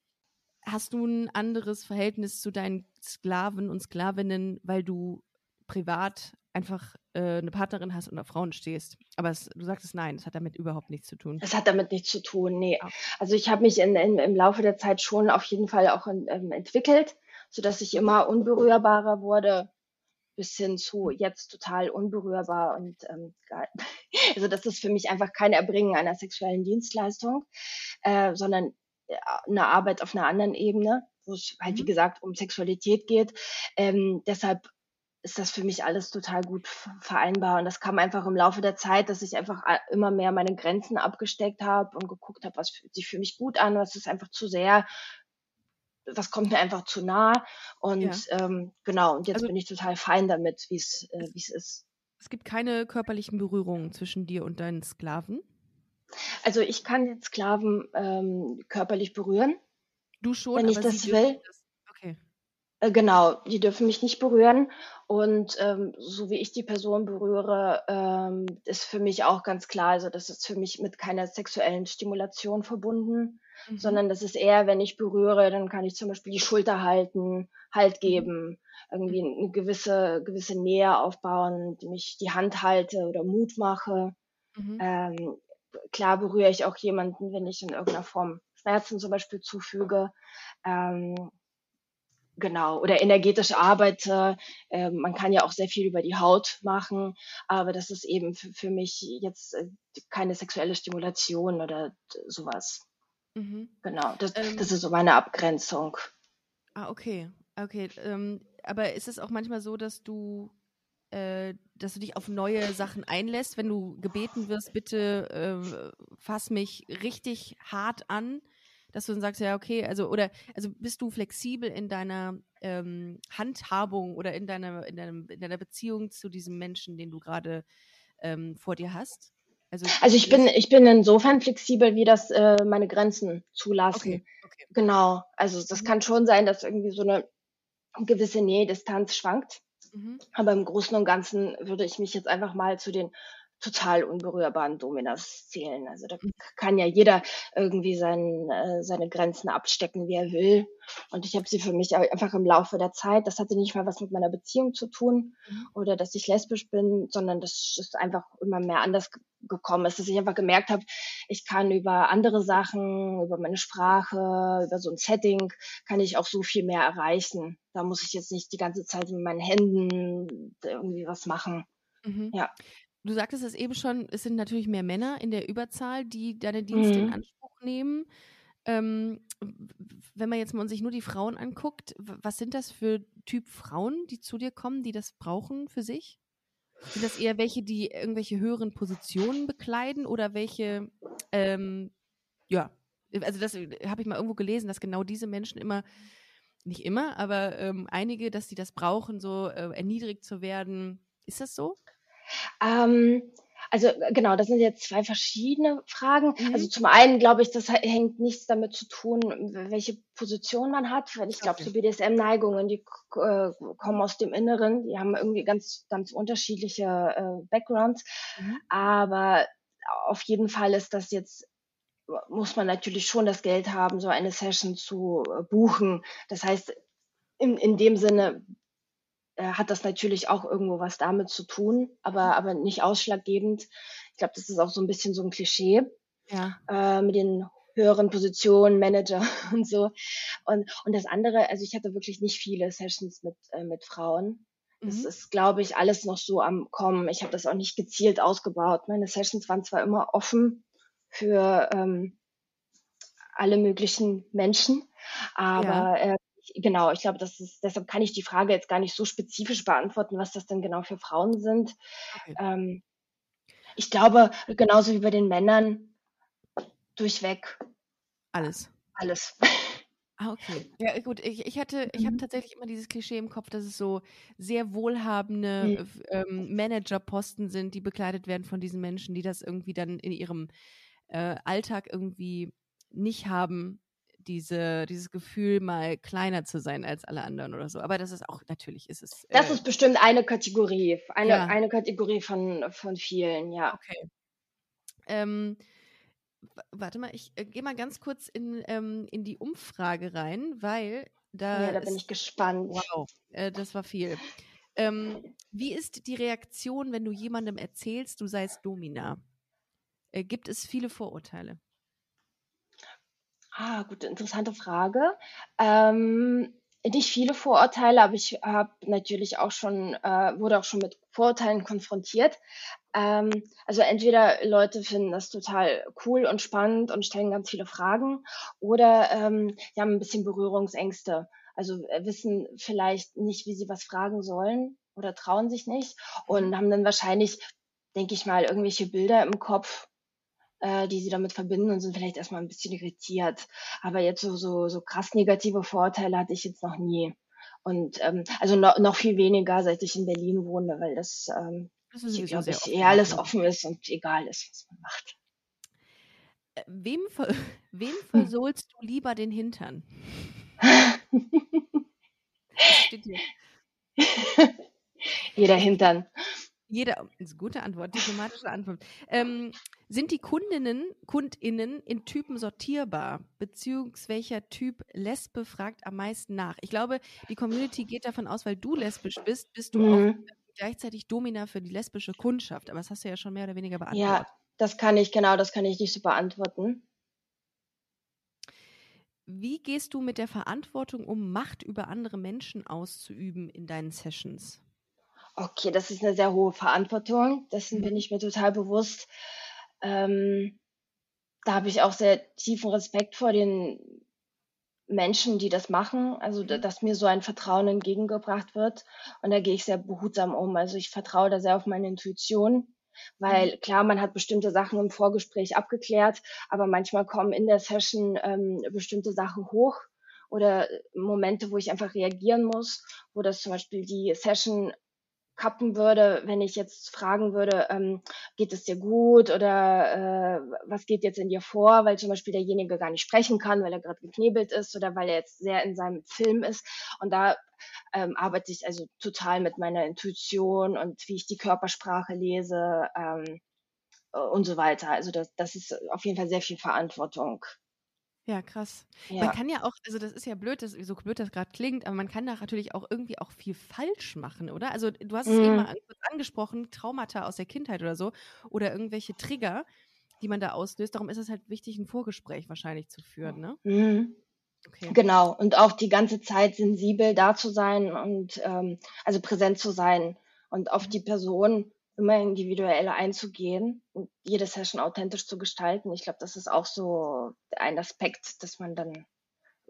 Hast du ein anderes Verhältnis zu deinen Sklaven und Sklavinnen, weil du privat einfach äh, eine Partnerin hast und auf Frauen stehst. Aber es, du sagtest nein, das hat damit überhaupt nichts zu tun. Das hat damit nichts zu tun, nee. Ah. Also ich habe mich in, in, im Laufe der Zeit schon auf jeden Fall auch in, ähm, entwickelt, sodass ich immer unberührbarer wurde, bis hin zu jetzt total unberührbar und ähm, also das ist für mich einfach kein Erbringen einer sexuellen Dienstleistung, äh, sondern äh, eine Arbeit auf einer anderen Ebene, wo es halt wie mhm. gesagt um Sexualität geht. Ähm, deshalb ist das für mich alles total gut vereinbar. Und das kam einfach im Laufe der Zeit, dass ich einfach immer mehr meine Grenzen abgesteckt habe und geguckt habe, was fühlt sich für mich gut an, was ist einfach zu sehr, was kommt mir einfach zu nah. Und ja. ähm, genau, und jetzt also, bin ich total fein damit, wie es äh, es ist. Es gibt keine körperlichen Berührungen zwischen dir und deinen Sklaven? Also ich kann den Sklaven ähm, körperlich berühren. Du schon, wenn ich das will. Das. Äh, genau, die dürfen mich nicht berühren. Und ähm, so wie ich die Person berühre, ähm, ist für mich auch ganz klar, also das ist für mich mit keiner sexuellen Stimulation verbunden, mhm. sondern das ist eher, wenn ich berühre, dann kann ich zum Beispiel die Schulter halten, Halt mhm. geben, irgendwie eine gewisse, gewisse Nähe aufbauen, mich die Hand halte oder Mut mache. Mhm. Ähm, klar berühre ich auch jemanden, wenn ich in irgendeiner Form Schmerzen zum Beispiel zufüge. Ähm, Genau, oder energetisch arbeite. Äh, man kann ja auch sehr viel über die Haut machen, aber das ist eben für, für mich jetzt äh, keine sexuelle Stimulation oder sowas. Mhm. Genau, das, ähm, das ist so meine Abgrenzung. Ah, okay. Okay. Ähm, aber ist es auch manchmal so, dass du, äh, dass du dich auf neue Sachen einlässt, wenn du gebeten wirst, bitte äh, fass mich richtig hart an? Dass du dann sagst, ja, okay, also, oder, also bist du flexibel in deiner ähm, Handhabung oder in deiner, in, deinem, in deiner Beziehung zu diesem Menschen, den du gerade ähm, vor dir hast? Also, also ich bin, ich bin insofern flexibel, wie das äh, meine Grenzen zulassen. Okay, okay. Genau. Also das mhm. kann schon sein, dass irgendwie so eine gewisse Nähe, Distanz schwankt. Mhm. Aber im Großen und Ganzen würde ich mich jetzt einfach mal zu den total unberührbaren Dominas zählen. Also da mhm. kann ja jeder irgendwie sein, äh, seine Grenzen abstecken, wie er will. Und ich habe sie für mich einfach im Laufe der Zeit, das hatte nicht mal was mit meiner Beziehung zu tun mhm. oder dass ich lesbisch bin, sondern das ist einfach immer mehr anders gekommen ist, dass ich einfach gemerkt habe, ich kann über andere Sachen, über meine Sprache, über so ein Setting, kann ich auch so viel mehr erreichen. Da muss ich jetzt nicht die ganze Zeit mit meinen Händen irgendwie was machen. Mhm. Ja. Du sagtest es eben schon, es sind natürlich mehr Männer in der Überzahl, die deine Dienste mhm. in Anspruch nehmen. Ähm, wenn man jetzt mal sich nur die Frauen anguckt, was sind das für Typ Frauen, die zu dir kommen, die das brauchen für sich? Sind das eher welche, die irgendwelche höheren Positionen bekleiden oder welche, ähm, ja, also das habe ich mal irgendwo gelesen, dass genau diese Menschen immer, nicht immer, aber ähm, einige, dass sie das brauchen, so äh, erniedrigt zu werden. Ist das so? Ähm, also äh, genau, das sind jetzt zwei verschiedene Fragen. Mhm. Also zum einen glaube ich, das hängt nichts damit zu tun, welche Position man hat. Weil ich glaube, okay. so BDSM-Neigungen, die äh, kommen aus dem Inneren, die haben irgendwie ganz, ganz unterschiedliche äh, Backgrounds. Mhm. Aber auf jeden Fall ist das jetzt muss man natürlich schon das Geld haben, so eine Session zu äh, buchen. Das heißt, in, in dem Sinne hat das natürlich auch irgendwo was damit zu tun, aber, mhm. aber nicht ausschlaggebend. Ich glaube, das ist auch so ein bisschen so ein Klischee ja. äh, mit den höheren Positionen, Manager und so. Und, und das andere, also ich hatte wirklich nicht viele Sessions mit, äh, mit Frauen. Das mhm. ist, glaube ich, alles noch so am Kommen. Ich habe das auch nicht gezielt ausgebaut. Meine Sessions waren zwar immer offen für ähm, alle möglichen Menschen, aber ja. äh, genau, ich glaube, das ist, deshalb kann ich die Frage jetzt gar nicht so spezifisch beantworten, was das denn genau für Frauen sind. Okay. Ähm, ich glaube, genauso wie bei den Männern, durchweg. Alles. Alles. Ah, okay. Ja, gut, ich, ich hatte, ich habe mhm. tatsächlich immer dieses Klischee im Kopf, dass es so sehr wohlhabende mhm. ähm, Managerposten sind, die bekleidet werden von diesen Menschen, die das irgendwie dann in ihrem äh, Alltag irgendwie nicht haben, diese, dieses Gefühl, mal kleiner zu sein als alle anderen oder so. Aber das ist auch, natürlich ist es. Äh, das ist bestimmt eine Kategorie, eine, ja. eine Kategorie von, von vielen, ja. Okay. Ähm, warte mal, ich äh, gehe mal ganz kurz in, ähm, in die Umfrage rein, weil da. Ja, da bin ich gespannt. Wow, äh, das war viel. Ähm, wie ist die Reaktion, wenn du jemandem erzählst, du seist Domina? Äh, gibt es viele Vorurteile? Ah, gute, interessante Frage. Ähm, nicht viele Vorurteile, aber ich habe natürlich auch schon, äh, wurde auch schon mit Vorurteilen konfrontiert. Ähm, also entweder Leute finden das total cool und spannend und stellen ganz viele Fragen oder ähm, die haben ein bisschen Berührungsängste. Also äh, wissen vielleicht nicht, wie sie was fragen sollen oder trauen sich nicht und haben dann wahrscheinlich, denke ich mal, irgendwelche Bilder im Kopf, äh, die sie damit verbinden und sind vielleicht erstmal ein bisschen irritiert. Aber jetzt so, so, so krass negative Vorteile hatte ich jetzt noch nie. Und ähm, also no, noch viel weniger, seit ich in Berlin wohne, weil das, ähm, ist glaube ich, eher alles offen ist und egal ist, was man macht. Äh, wem, ver wem versohlst du lieber den Hintern? Jeder Hintern. Jeder, ist eine gute Antwort, diplomatische Antwort. Ähm, sind die Kundinnen, KundInnen in Typen sortierbar? Beziehungsweise welcher Typ Lesbe fragt am meisten nach? Ich glaube, die Community geht davon aus, weil du lesbisch bist, bist du mhm. auch gleichzeitig Domina für die lesbische Kundschaft. Aber das hast du ja schon mehr oder weniger beantwortet. Ja, das kann ich, genau, das kann ich nicht so beantworten. Wie gehst du mit der Verantwortung um, Macht über andere Menschen auszuüben in deinen Sessions? Okay, das ist eine sehr hohe Verantwortung. Dessen bin ich mir total bewusst. Ähm, da habe ich auch sehr tiefen Respekt vor den Menschen, die das machen, also mhm. dass mir so ein Vertrauen entgegengebracht wird. Und da gehe ich sehr behutsam um. Also ich vertraue da sehr auf meine Intuition, weil mhm. klar, man hat bestimmte Sachen im Vorgespräch abgeklärt, aber manchmal kommen in der Session ähm, bestimmte Sachen hoch oder Momente, wo ich einfach reagieren muss, wo das zum Beispiel die Session kappen würde, wenn ich jetzt fragen würde, ähm, geht es dir gut oder äh, was geht jetzt in dir vor, weil zum Beispiel derjenige gar nicht sprechen kann, weil er gerade geknebelt ist oder weil er jetzt sehr in seinem Film ist. Und da ähm, arbeite ich also total mit meiner Intuition und wie ich die Körpersprache lese ähm, und so weiter. Also das, das ist auf jeden Fall sehr viel Verantwortung. Ja, krass. Ja. Man kann ja auch, also das ist ja blöd, das, so blöd das gerade klingt, aber man kann da natürlich auch irgendwie auch viel falsch machen, oder? Also du hast es eben mal mhm. angesprochen, Traumata aus der Kindheit oder so oder irgendwelche Trigger, die man da auslöst. Darum ist es halt wichtig, ein Vorgespräch wahrscheinlich zu führen, ne? Mhm. Okay. Genau, und auch die ganze Zeit sensibel da zu sein und ähm, also präsent zu sein und auf mhm. die Person immer individuell einzugehen und jede Session authentisch zu gestalten. Ich glaube, das ist auch so ein Aspekt, dass man dann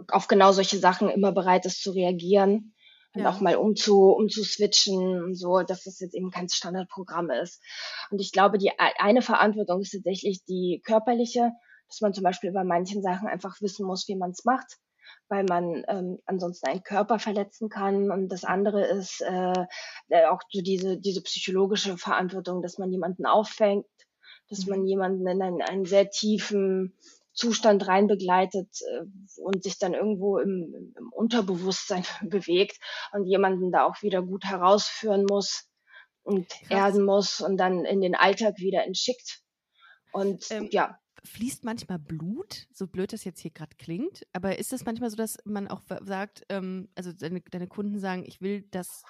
auf genau solche Sachen immer bereit ist zu reagieren und ja. auch mal umzu, umzuswitchen und so, dass das jetzt eben kein Standardprogramm ist. Und ich glaube, die eine Verantwortung ist tatsächlich die körperliche, dass man zum Beispiel bei manchen Sachen einfach wissen muss, wie man es macht weil man ähm, ansonsten einen Körper verletzen kann. Und das andere ist äh, äh, auch so diese, diese psychologische Verantwortung, dass man jemanden auffängt, dass man mhm. jemanden in einen, einen sehr tiefen Zustand rein begleitet äh, und sich dann irgendwo im, im Unterbewusstsein bewegt und jemanden da auch wieder gut herausführen muss und Krass. erden muss und dann in den Alltag wieder entschickt. Und ähm, ja, fließt manchmal Blut, so blöd das jetzt hier gerade klingt, aber ist das manchmal so, dass man auch sagt, ähm, also deine, deine Kunden sagen, ich will, dass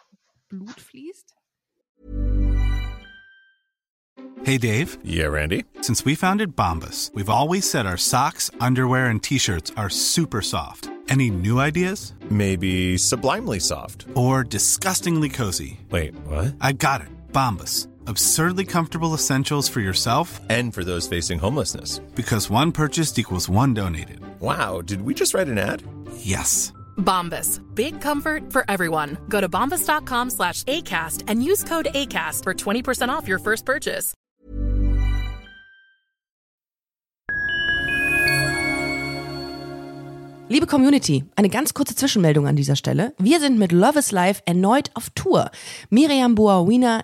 Blut fließt? Hey Dave. Yeah, Randy. Since we founded Bombus, we've always said our socks, underwear and t-shirts are super soft. Any new ideas? Maybe sublimely soft. Or disgustingly cozy. Wait, what? I got it. Bombus absurdly comfortable essentials for yourself and for those facing homelessness. Because one purchased equals one donated. Wow, did we just write an ad? Yes. Bombas. Big comfort for everyone. Go to bombas.com slash ACAST and use code ACAST for 20% off your first purchase. Liebe Community, eine ganz kurze Zwischenmeldung an dieser Stelle. Wir sind mit Love is Life erneut auf Tour. Miriam Boawina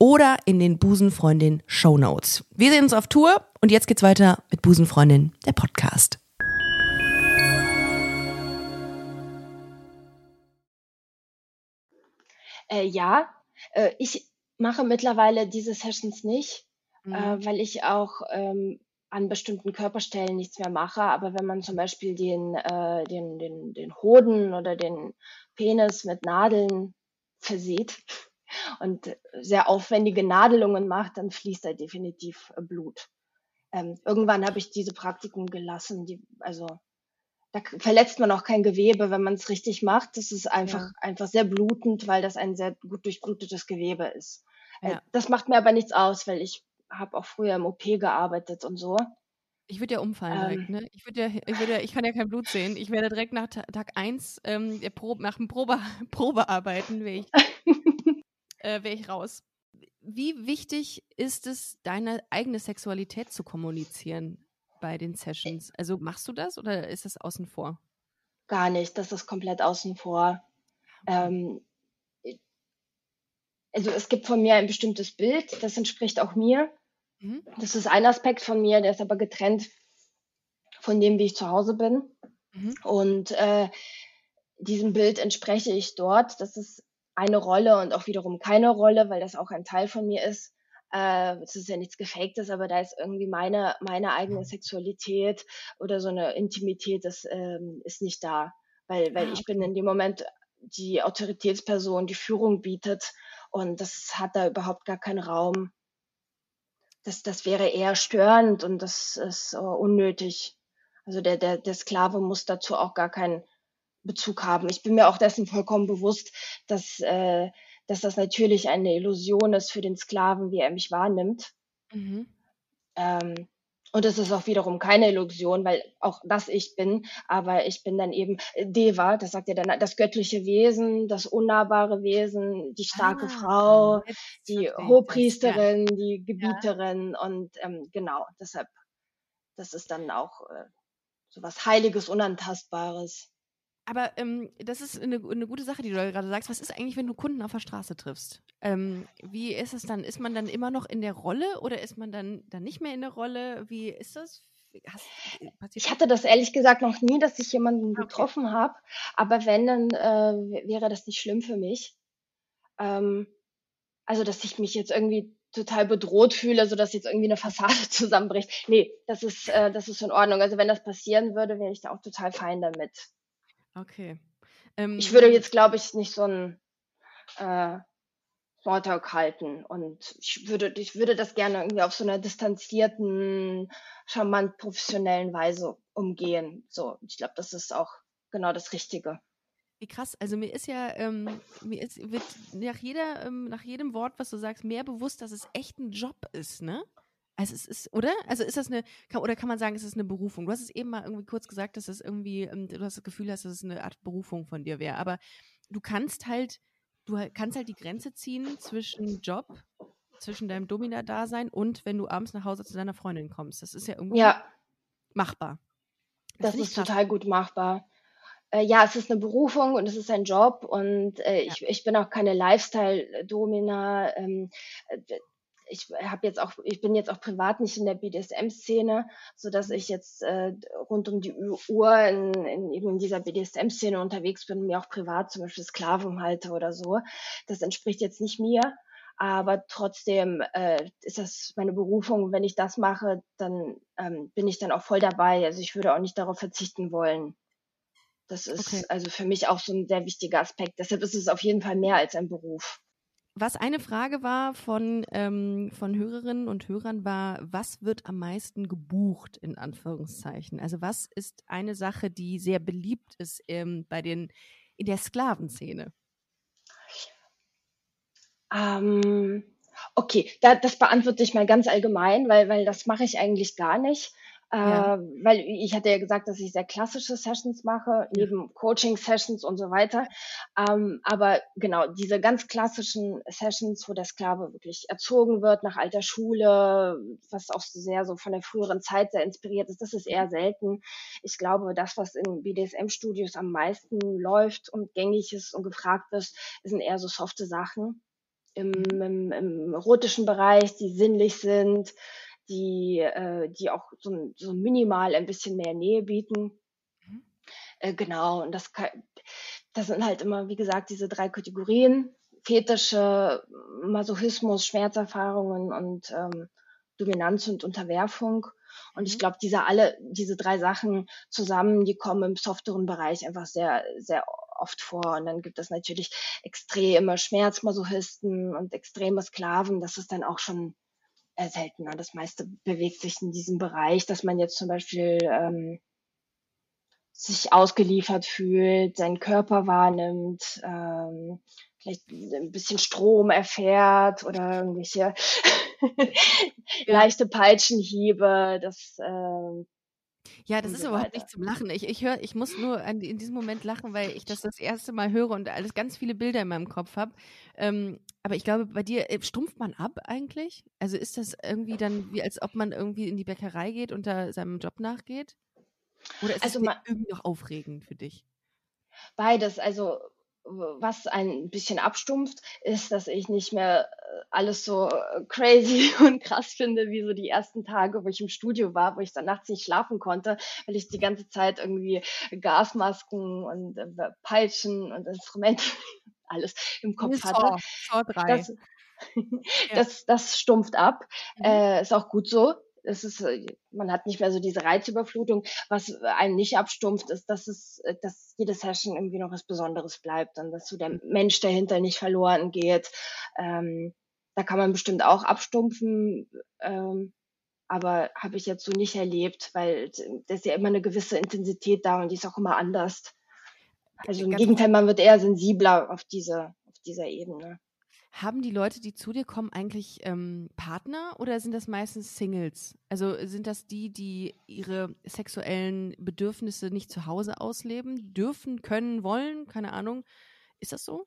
oder in den Busenfreundin Show Notes. Wir sehen uns auf Tour und jetzt geht's weiter mit Busenfreundin, der Podcast. Äh, ja, äh, ich mache mittlerweile diese Sessions nicht, mhm. äh, weil ich auch ähm, an bestimmten Körperstellen nichts mehr mache. Aber wenn man zum Beispiel den, äh, den, den, den Hoden oder den Penis mit Nadeln versieht, und sehr aufwendige Nadelungen macht, dann fließt da definitiv äh, Blut. Ähm, irgendwann habe ich diese Praktiken gelassen. Die, also da verletzt man auch kein Gewebe, wenn man es richtig macht. Das ist einfach, ja. einfach sehr blutend, weil das ein sehr gut durchblutetes Gewebe ist. Äh, ja. das macht mir aber nichts aus, weil ich habe auch früher im OP gearbeitet und so. Ich würde ja umfallen direkt, ähm. ne? Ich würde ja, ich würde ja, ich kann ja kein Blut sehen. Ich werde direkt nach Tag 1 ähm, nach dem Probe, Probearbeiten, wäre ich äh, wäre ich raus. Wie wichtig ist es, deine eigene Sexualität zu kommunizieren bei den Sessions? Also machst du das oder ist das außen vor? Gar nicht, das ist komplett außen vor. Ähm, also es gibt von mir ein bestimmtes Bild, das entspricht auch mir. Mhm. Das ist ein Aspekt von mir, der ist aber getrennt von dem, wie ich zu Hause bin. Mhm. Und äh, diesem Bild entspreche ich dort. Das ist eine Rolle und auch wiederum keine Rolle, weil das auch ein Teil von mir ist. Äh, es ist ja nichts Gefaktes, aber da ist irgendwie meine, meine eigene Sexualität oder so eine Intimität, das ähm, ist nicht da. Weil, weil ah, ich bin in dem Moment die Autoritätsperson, die Führung bietet und das hat da überhaupt gar keinen Raum. Das, das wäre eher störend und das ist uh, unnötig. Also der, der, der Sklave muss dazu auch gar keinen Bezug haben. Ich bin mir auch dessen vollkommen bewusst, dass, äh, dass das natürlich eine Illusion ist für den Sklaven, wie er mich wahrnimmt. Mhm. Ähm, und es ist auch wiederum keine Illusion, weil auch das ich bin, aber ich bin dann eben Deva, das sagt ja dann das göttliche Wesen, das unnahbare Wesen, die starke ah, Frau, die Hochpriesterin, ja. die Gebieterin ja. und ähm, genau, deshalb, das ist dann auch äh, so was Heiliges, Unantastbares. Aber ähm, das ist eine, eine gute Sache, die du gerade sagst. Was ist eigentlich, wenn du Kunden auf der Straße triffst? Ähm, wie ist es dann? Ist man dann immer noch in der Rolle oder ist man dann, dann nicht mehr in der Rolle? Wie ist das? Hast, ich hatte das ehrlich gesagt noch nie, dass ich jemanden okay. getroffen habe. Aber wenn, dann äh, wäre das nicht schlimm für mich. Ähm, also, dass ich mich jetzt irgendwie total bedroht fühle, so dass jetzt irgendwie eine Fassade zusammenbricht. Nee, das ist, äh, das ist in Ordnung. Also wenn das passieren würde, wäre ich da auch total fein damit. Okay. Ähm, ich würde jetzt, glaube ich, nicht so ein äh, Smalltalk halten und ich würde, ich würde das gerne irgendwie auf so einer distanzierten, charmant professionellen Weise umgehen. So, ich glaube, das ist auch genau das Richtige. Wie krass. Also mir ist ja, ähm, mir ist, wird nach jeder, ähm, nach jedem Wort, was du sagst, mehr bewusst, dass es echt ein Job ist, ne? Also es ist, oder? Also ist das eine, kann, oder kann man sagen, es ist eine Berufung? Du hast es eben mal irgendwie kurz gesagt, dass es irgendwie, ähm, du hast das Gefühl hast, dass es eine Art Berufung von dir wäre. Aber du kannst halt, du kannst halt die Grenze ziehen zwischen Job, zwischen deinem Domina-Dasein und wenn du abends nach Hause zu deiner Freundin kommst. Das ist ja irgendwie ja. machbar. Das, das ist total gut machbar. Äh, ja, es ist eine Berufung und es ist ein Job und äh, ja. ich, ich bin auch keine Lifestyle-Domina. Ähm, äh, ich habe jetzt auch, ich bin jetzt auch privat nicht in der BDSM-Szene, so dass ich jetzt äh, rund um die Uhr in, in eben in dieser BDSM-Szene unterwegs bin, mir auch privat zum Beispiel Sklaven halte oder so. Das entspricht jetzt nicht mir, aber trotzdem äh, ist das meine Berufung. Wenn ich das mache, dann ähm, bin ich dann auch voll dabei. Also ich würde auch nicht darauf verzichten wollen. Das ist okay. also für mich auch so ein sehr wichtiger Aspekt. Deshalb ist es auf jeden Fall mehr als ein Beruf. Was eine Frage war von, ähm, von Hörerinnen und Hörern war, was wird am meisten gebucht, in Anführungszeichen? Also was ist eine Sache, die sehr beliebt ist ähm, bei den, in der Sklavenszene? Ähm, okay, da, das beantworte ich mal ganz allgemein, weil, weil das mache ich eigentlich gar nicht. Ja. Äh, weil ich hatte ja gesagt, dass ich sehr klassische Sessions mache, neben Coaching-Sessions und so weiter. Ähm, aber genau, diese ganz klassischen Sessions, wo der Sklave wirklich erzogen wird nach alter Schule, was auch sehr so von der früheren Zeit sehr inspiriert ist, das ist eher selten. Ich glaube, das, was in BDSM-Studios am meisten läuft und gängig ist und gefragt ist, sind eher so softe Sachen im, mhm. im, im erotischen Bereich, die sinnlich sind, die, äh, die auch so, so minimal ein bisschen mehr Nähe bieten. Mhm. Äh, genau, und das, kann, das sind halt immer, wie gesagt, diese drei Kategorien. Fetische, Masochismus, Schmerzerfahrungen und ähm, Dominanz und Unterwerfung. Und ich mhm. glaube, diese alle, diese drei Sachen zusammen, die kommen im softeren Bereich einfach sehr, sehr oft vor. Und dann gibt es natürlich extreme Schmerzmasochisten und extreme Sklaven. Das ist dann auch schon seltener. Das meiste bewegt sich in diesem Bereich, dass man jetzt zum Beispiel ähm, sich ausgeliefert fühlt, seinen Körper wahrnimmt, ähm, vielleicht ein bisschen Strom erfährt oder irgendwelche leichte Peitschenhiebe. Das ähm, ja, das ist so überhaupt nicht zum Lachen. Ich, ich, hör, ich muss nur an, in diesem Moment lachen, weil ich das das erste Mal höre und alles ganz viele Bilder in meinem Kopf habe. Ähm, aber ich glaube, bei dir äh, stumpft man ab eigentlich? Also ist das irgendwie dann wie, als ob man irgendwie in die Bäckerei geht und da seinem Job nachgeht? Oder ist also das irgendwie noch aufregend für dich? Beides. Also was ein bisschen abstumpft, ist, dass ich nicht mehr äh, alles so äh, crazy und krass finde, wie so die ersten Tage, wo ich im Studio war, wo ich dann nachts nicht schlafen konnte, weil ich die ganze Zeit irgendwie Gasmasken und äh, Peitschen und Instrumente alles im Kopf hatte. Saw, Saw 3. Das, das, das stumpft ab. Mhm. Äh, ist auch gut so es ist, äh, man hat nicht mehr so diese Reizüberflutung. Was einen nicht abstumpft, ist, dass es, äh, dass jede Session irgendwie noch was Besonderes bleibt und dass so der mhm. Mensch dahinter nicht verloren geht. Ähm, da kann man bestimmt auch abstumpfen, ähm, aber habe ich jetzt so nicht erlebt, weil da ist ja immer eine gewisse Intensität da und die ist auch immer anders. Also im Gegenteil, man wird eher sensibler auf diese, auf dieser Ebene. Haben die Leute, die zu dir kommen, eigentlich ähm, Partner oder sind das meistens Singles? Also sind das die, die ihre sexuellen Bedürfnisse nicht zu Hause ausleben, dürfen, können, wollen? Keine Ahnung. Ist das so?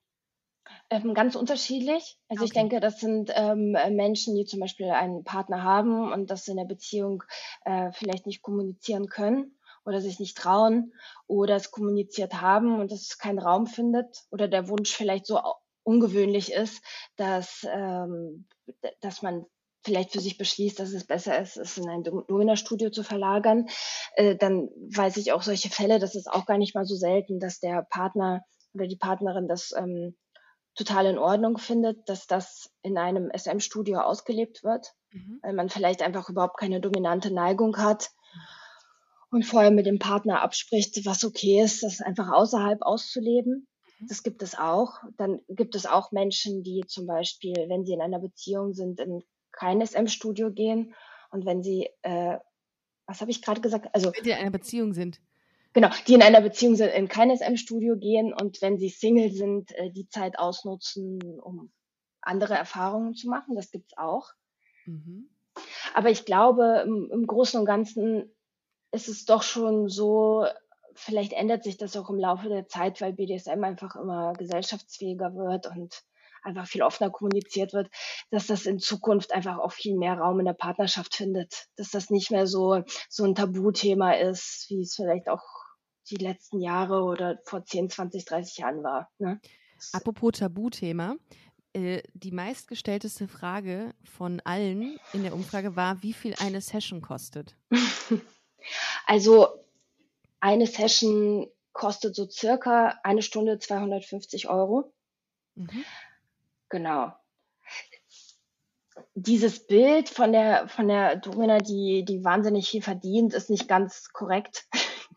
Ähm, ganz unterschiedlich. Also ich denke, das sind ähm, Menschen, die zum Beispiel einen Partner haben und das in der Beziehung äh, vielleicht nicht kommunizieren können oder sich nicht trauen oder es kommuniziert haben und es keinen Raum findet oder der Wunsch vielleicht so ungewöhnlich ist, dass, ähm, dass man vielleicht für sich beschließt, dass es besser ist, es in ein Domina-Studio zu verlagern, äh, dann weiß ich auch solche Fälle, das ist auch gar nicht mal so selten, dass der Partner oder die Partnerin das ähm, total in Ordnung findet, dass das in einem SM-Studio ausgelebt wird, mhm. weil man vielleicht einfach überhaupt keine dominante Neigung hat und vorher mit dem Partner abspricht, was okay ist, das einfach außerhalb auszuleben. Mhm. Das gibt es auch. Dann gibt es auch Menschen, die zum Beispiel, wenn sie in einer Beziehung sind, in kein SM-Studio gehen und wenn sie, äh, was habe ich gerade gesagt? Also wenn sie in einer Beziehung sind. Genau, die in einer Beziehung sind, in kein SM-Studio gehen und wenn sie Single sind, äh, die Zeit ausnutzen, um andere Erfahrungen zu machen. Das gibt's auch. Mhm. Aber ich glaube, im, im Großen und Ganzen ist es doch schon so, vielleicht ändert sich das auch im Laufe der Zeit, weil BDSM einfach immer gesellschaftsfähiger wird und einfach viel offener kommuniziert wird, dass das in Zukunft einfach auch viel mehr Raum in der Partnerschaft findet, dass das nicht mehr so so ein Tabuthema ist, wie es vielleicht auch die letzten Jahre oder vor 10, 20, 30 Jahren war. Ne? Apropos Tabuthema. Äh, die meistgestellteste Frage von allen in der Umfrage war, wie viel eine Session kostet. also eine Session kostet so circa eine Stunde 250 Euro. Mhm. Genau. Dieses Bild von der, von der Domina, die, die wahnsinnig viel verdient, ist nicht ganz korrekt.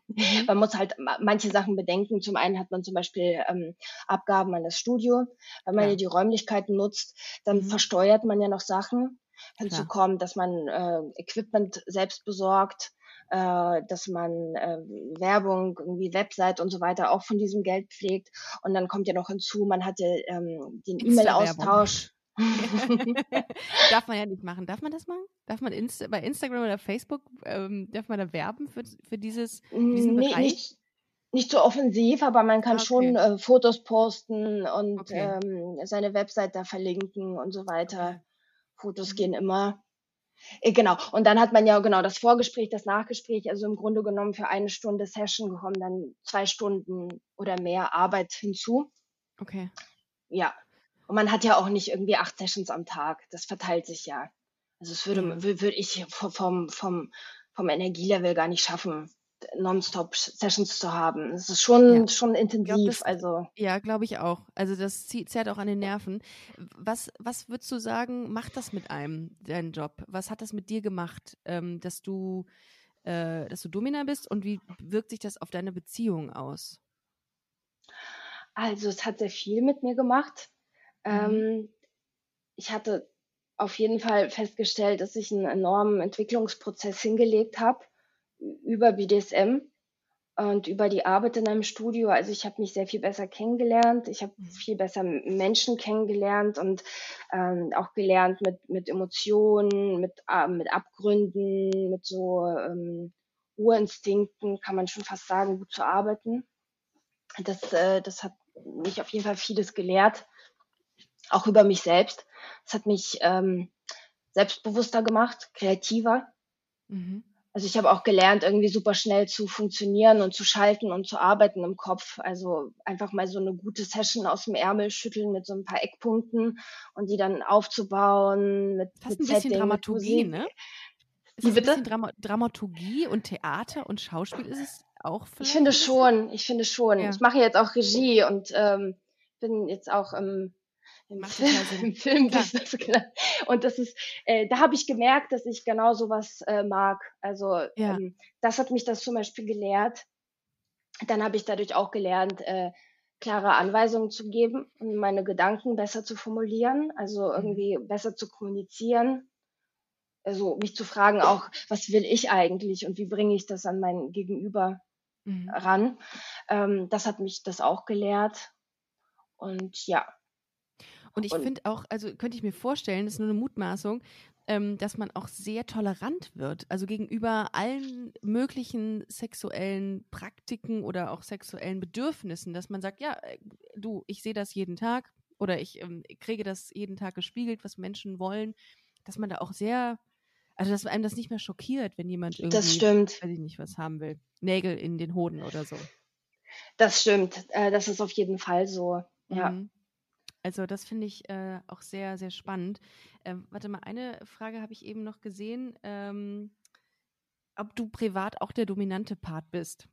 Mhm. Man muss halt manche Sachen bedenken. Zum einen hat man zum Beispiel ähm, Abgaben an das Studio. Wenn man ja. hier die Räumlichkeiten nutzt, dann mhm. versteuert man ja noch Sachen. Hinzu kommt, dass man äh, Equipment selbst besorgt, äh, dass man äh, Werbung, irgendwie Website und so weiter auch von diesem Geld pflegt. Und dann kommt ja noch hinzu, man hatte ähm, den E-Mail-Austausch. darf man ja nicht machen. Darf man das machen? Darf man Insta bei Instagram oder Facebook, ähm, darf man da werben für, für dieses für diesen nee, Bereich? Nicht, nicht so offensiv, aber man kann ah, okay. schon äh, Fotos posten und okay. ähm, seine Website da verlinken und so weiter. Fotos mhm. gehen immer. Äh, genau. Und dann hat man ja genau das Vorgespräch, das Nachgespräch, also im Grunde genommen für eine Stunde Session kommen dann zwei Stunden oder mehr Arbeit hinzu. Okay. Ja, und man hat ja auch nicht irgendwie acht Sessions am Tag. Das verteilt sich ja. Also es würde, würde ich vom, vom, vom Energielevel gar nicht schaffen, nonstop Sessions zu haben. Das ist schon, ja. schon intensiv. Glaub, das, also. Ja, glaube ich auch. Also das zieht, zerrt auch an den Nerven. Was, was würdest du sagen, macht das mit einem, deinen Job? Was hat das mit dir gemacht, ähm, dass du, äh, dass du Domina bist und wie wirkt sich das auf deine Beziehung aus? Also es hat sehr viel mit mir gemacht. Mhm. Ähm, ich hatte auf jeden Fall festgestellt, dass ich einen enormen Entwicklungsprozess hingelegt habe über BDSM und über die Arbeit in einem Studio. Also ich habe mich sehr viel besser kennengelernt. Ich habe mhm. viel besser Menschen kennengelernt und ähm, auch gelernt mit, mit Emotionen, mit, äh, mit Abgründen, mit so ähm, Urinstinkten, kann man schon fast sagen, gut zu arbeiten. Das, äh, das hat mich auf jeden Fall vieles gelehrt auch über mich selbst. Es hat mich ähm, selbstbewusster gemacht, kreativer. Mhm. Also ich habe auch gelernt, irgendwie super schnell zu funktionieren und zu schalten und zu arbeiten im Kopf. Also einfach mal so eine gute Session aus dem Ärmel schütteln mit so ein paar Eckpunkten und die dann aufzubauen mit, Fast mit ein bisschen Setting, Dramaturgie, ne? Ist Wie bitte? Ein Drama Dramaturgie und Theater und Schauspiel ist es auch vielleicht? Ich finde schon, ich finde schon. Ja. Ich mache jetzt auch Regie und ähm, bin jetzt auch im im, Film, im Filmbusiness. Genau. Und das ist, äh, da habe ich gemerkt, dass ich genau sowas äh, mag. Also ja. ähm, das hat mich das zum Beispiel gelehrt. Dann habe ich dadurch auch gelernt, äh, klare Anweisungen zu geben und meine Gedanken besser zu formulieren, also mhm. irgendwie mhm. besser zu kommunizieren. Also mich zu fragen auch, was will ich eigentlich und wie bringe ich das an mein Gegenüber mhm. ran. Ähm, das hat mich das auch gelehrt. Und ja, Und ich finde auch, also könnte ich mir vorstellen, das ist nur eine Mutmaßung, ähm, dass man auch sehr tolerant wird. Also gegenüber allen möglichen sexuellen Praktiken oder auch sexuellen Bedürfnissen, dass man sagt, ja, äh, du, ich sehe das jeden Tag oder ich ähm, kriege das jeden Tag gespiegelt, was Menschen wollen, dass man da auch sehr, also dass einem das nicht mehr schockiert, wenn jemand irgendwie, das stimmt. weiß ich nicht, was haben will. Nägel in den Hoden oder so. Das stimmt. Äh, das ist auf jeden Fall so. Ja. Mhm. Also das finde ich äh, auch sehr, sehr spannend. Ähm, warte mal, eine Frage habe ich eben noch gesehen. Ähm, ob du privat auch der dominante Part bist?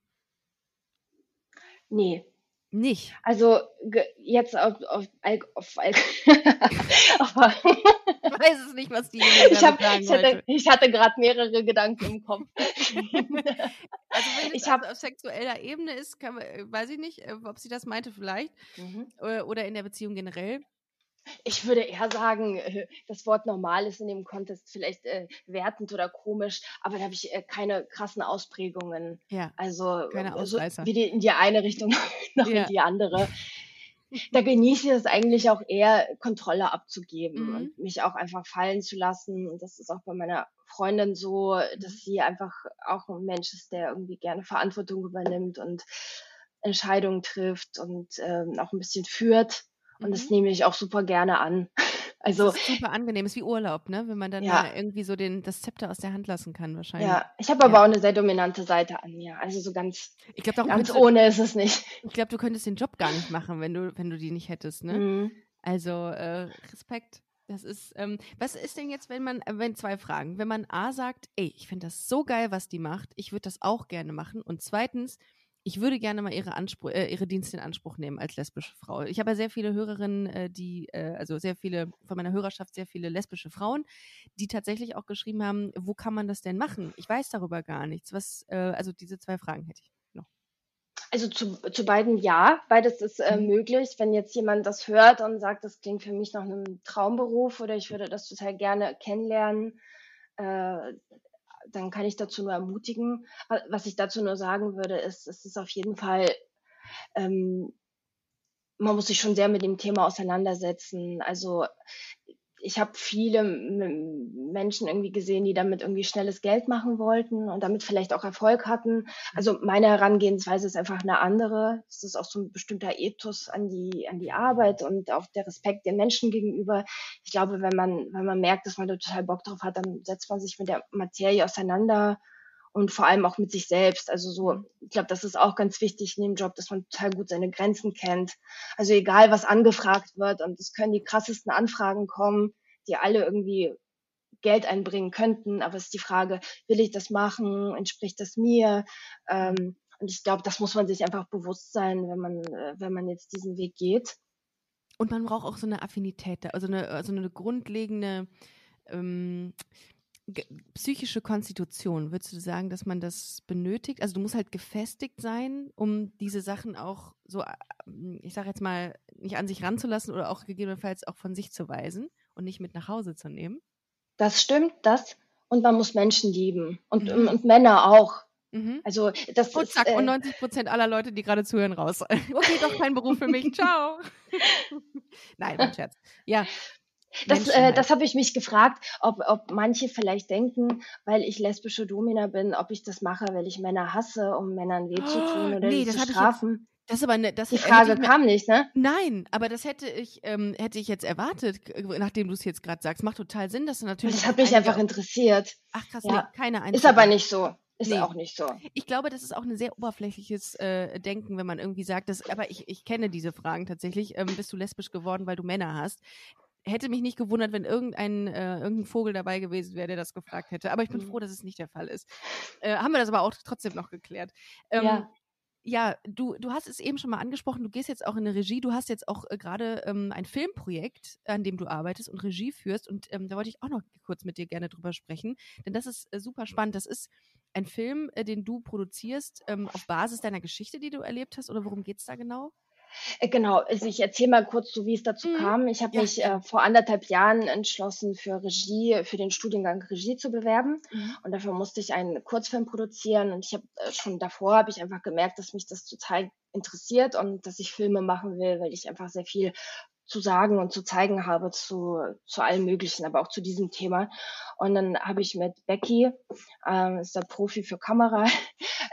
Nee. Nicht? Also jetzt auf, auf, auf, auf ich weiß es nicht, was die ich, hab, ich hatte, ich hatte gerade mehrere Gedanken im Kopf. also wenn es hab, auf sexueller Ebene ist, kann, äh, weiß ich nicht, äh, ob sie das meinte vielleicht. Mhm. Äh, oder in der Beziehung generell. Ich würde eher sagen, das Wort normal ist in dem Kontext vielleicht äh, wertend oder komisch, aber da habe ich äh, keine krassen Ausprägungen. Ja. Also keine Ausreißer. So wie die, in die eine Richtung noch ja. in die andere da genieße ich es eigentlich auch eher, Kontrolle abzugeben mhm. und mich auch einfach fallen zu lassen. Und das ist auch bei meiner Freundin so, dass sie einfach auch ein Mensch ist, der irgendwie gerne Verantwortung übernimmt und Entscheidungen trifft und ähm, auch ein bisschen führt. Und mhm. das nehme ich auch super gerne an. Also das ist super angenehm, ist wie Urlaub, ne? Wenn man dann ja. irgendwie so den, das Zepter aus der Hand lassen kann, wahrscheinlich. Ja, ich habe aber ja. auch eine sehr dominante Seite an mir. Also so ganz, ich glaub, ganz ohne ist es nicht. Ich glaube, du könntest den Job gar nicht machen, wenn du, wenn du die nicht hättest, ne? Mhm. Also äh, Respekt. Das ist, ähm, was ist denn jetzt, wenn man, äh, wenn zwei Fragen, wenn man A sagt, ey, ich finde das so geil, was die macht, ich würde das auch gerne machen. Und zweitens, ich würde gerne mal ihre, Anspruch, äh, ihre Dienste in Anspruch nehmen als lesbische Frau. Ich habe ja sehr viele Hörerinnen, äh, die, äh, also sehr viele von meiner Hörerschaft, sehr viele lesbische Frauen, die tatsächlich auch geschrieben haben, wo kann man das denn machen? Ich weiß darüber gar nichts. Was, äh, also diese zwei Fragen hätte ich. Also zu, zu beiden ja, beides ist äh, mhm. möglich. Wenn jetzt jemand das hört und sagt, das klingt für mich nach einem Traumberuf oder ich würde das total gerne kennenlernen, äh, dann kann ich dazu nur ermutigen. Was ich dazu nur sagen würde, ist, es ist auf jeden Fall, ähm, man muss sich schon sehr mit dem Thema auseinandersetzen. Also ich habe viele Menschen irgendwie gesehen, die damit irgendwie schnelles Geld machen wollten und damit vielleicht auch Erfolg hatten. Also meine Herangehensweise ist einfach eine andere. Es ist auch so ein bestimmter Ethos an die, an die Arbeit und auch der Respekt den Menschen gegenüber. Ich glaube, wenn man, wenn man merkt, dass man da total Bock drauf hat, dann setzt man sich mit der Materie auseinander und vor allem auch mit sich selbst. Also so, ich glaube, das ist auch ganz wichtig in dem Job, dass man total gut seine Grenzen kennt. Also egal, was angefragt wird und es können die krassesten Anfragen kommen, die alle irgendwie Geld einbringen könnten, aber es ist die Frage, will ich das machen, entspricht das mir? Ähm, und ich glaube, das muss man sich einfach bewusst sein, wenn man, äh, wenn man jetzt diesen Weg geht. Und man braucht auch so eine Affinität, also eine, also eine grundlegende ähm, psychische Konstitution, würdest du sagen, dass man das benötigt? Also du musst halt gefestigt sein, um diese Sachen auch so, äh, ich sage jetzt mal, nicht an sich ranzulassen oder auch gegebenenfalls auch von sich zu weisen und nicht mit nach Hause zu nehmen. Das stimmt, das. Und man muss Menschen lieben. Und, mhm. und Männer auch. Mhm. Also das und zack, ist, äh, und 90 Prozent aller Leute, die gerade zuhören, raus. okay, doch kein Beruf für mich. Ciao. Nein, mein Scherz. Ja, das, äh, das habe ich mich gefragt, ob, ob manche vielleicht denken, weil ich lesbische Domina bin, ob ich das mache, weil ich Männer hasse, um Männern weh zu tun oder nee, zu strafen. Das aber ne, das Die Frage kam nicht, ne? Nein, aber das hätte ich, ähm, hätte ich jetzt erwartet, nachdem du es jetzt gerade sagst. Macht total Sinn, dass du natürlich. Das hat mich einfach interessiert. Ach krass, ja. nee, keine einzige. Ist aber nicht so. Ist nee. auch nicht so. Ich glaube, das ist auch ein sehr oberflächliches äh, Denken, wenn man irgendwie sagt, dass, aber ich, ich kenne diese Fragen tatsächlich. Ähm, bist du lesbisch geworden, weil du Männer hast? Hätte mich nicht gewundert, wenn irgendein, äh, irgendein Vogel dabei gewesen wäre, der das gefragt hätte. Aber ich bin mhm. froh, dass es nicht der Fall ist. Äh, haben wir das aber auch trotzdem noch geklärt. Ähm, ja. Ja, du, du hast es eben schon mal angesprochen, du gehst jetzt auch in eine Regie, du hast jetzt auch äh, gerade ähm, ein Filmprojekt, an dem du arbeitest und Regie führst und ähm, da wollte ich auch noch kurz mit dir gerne drüber sprechen, denn das ist äh, super spannend. Das ist ein Film, äh, den du produzierst ähm, auf Basis deiner Geschichte, die du erlebt hast oder worum geht es da genau? Äh, genau, also ich erzähle mal kurz so, wie es dazu mhm. kam. Ich habe ja. mich äh, vor anderthalb Jahren entschlossen, für Regie, für den Studiengang Regie zu bewerben. Mhm. Und dafür musste ich einen Kurzfilm produzieren. Und ich habe äh, schon davor habe ich einfach gemerkt, dass mich das total interessiert und dass ich Filme machen will, weil ich einfach sehr viel zu sagen und zu zeigen habe zu, zu allem Möglichen, aber auch zu diesem Thema. Und dann habe ich mit Becky, ähm, ist der Profi für Kamera,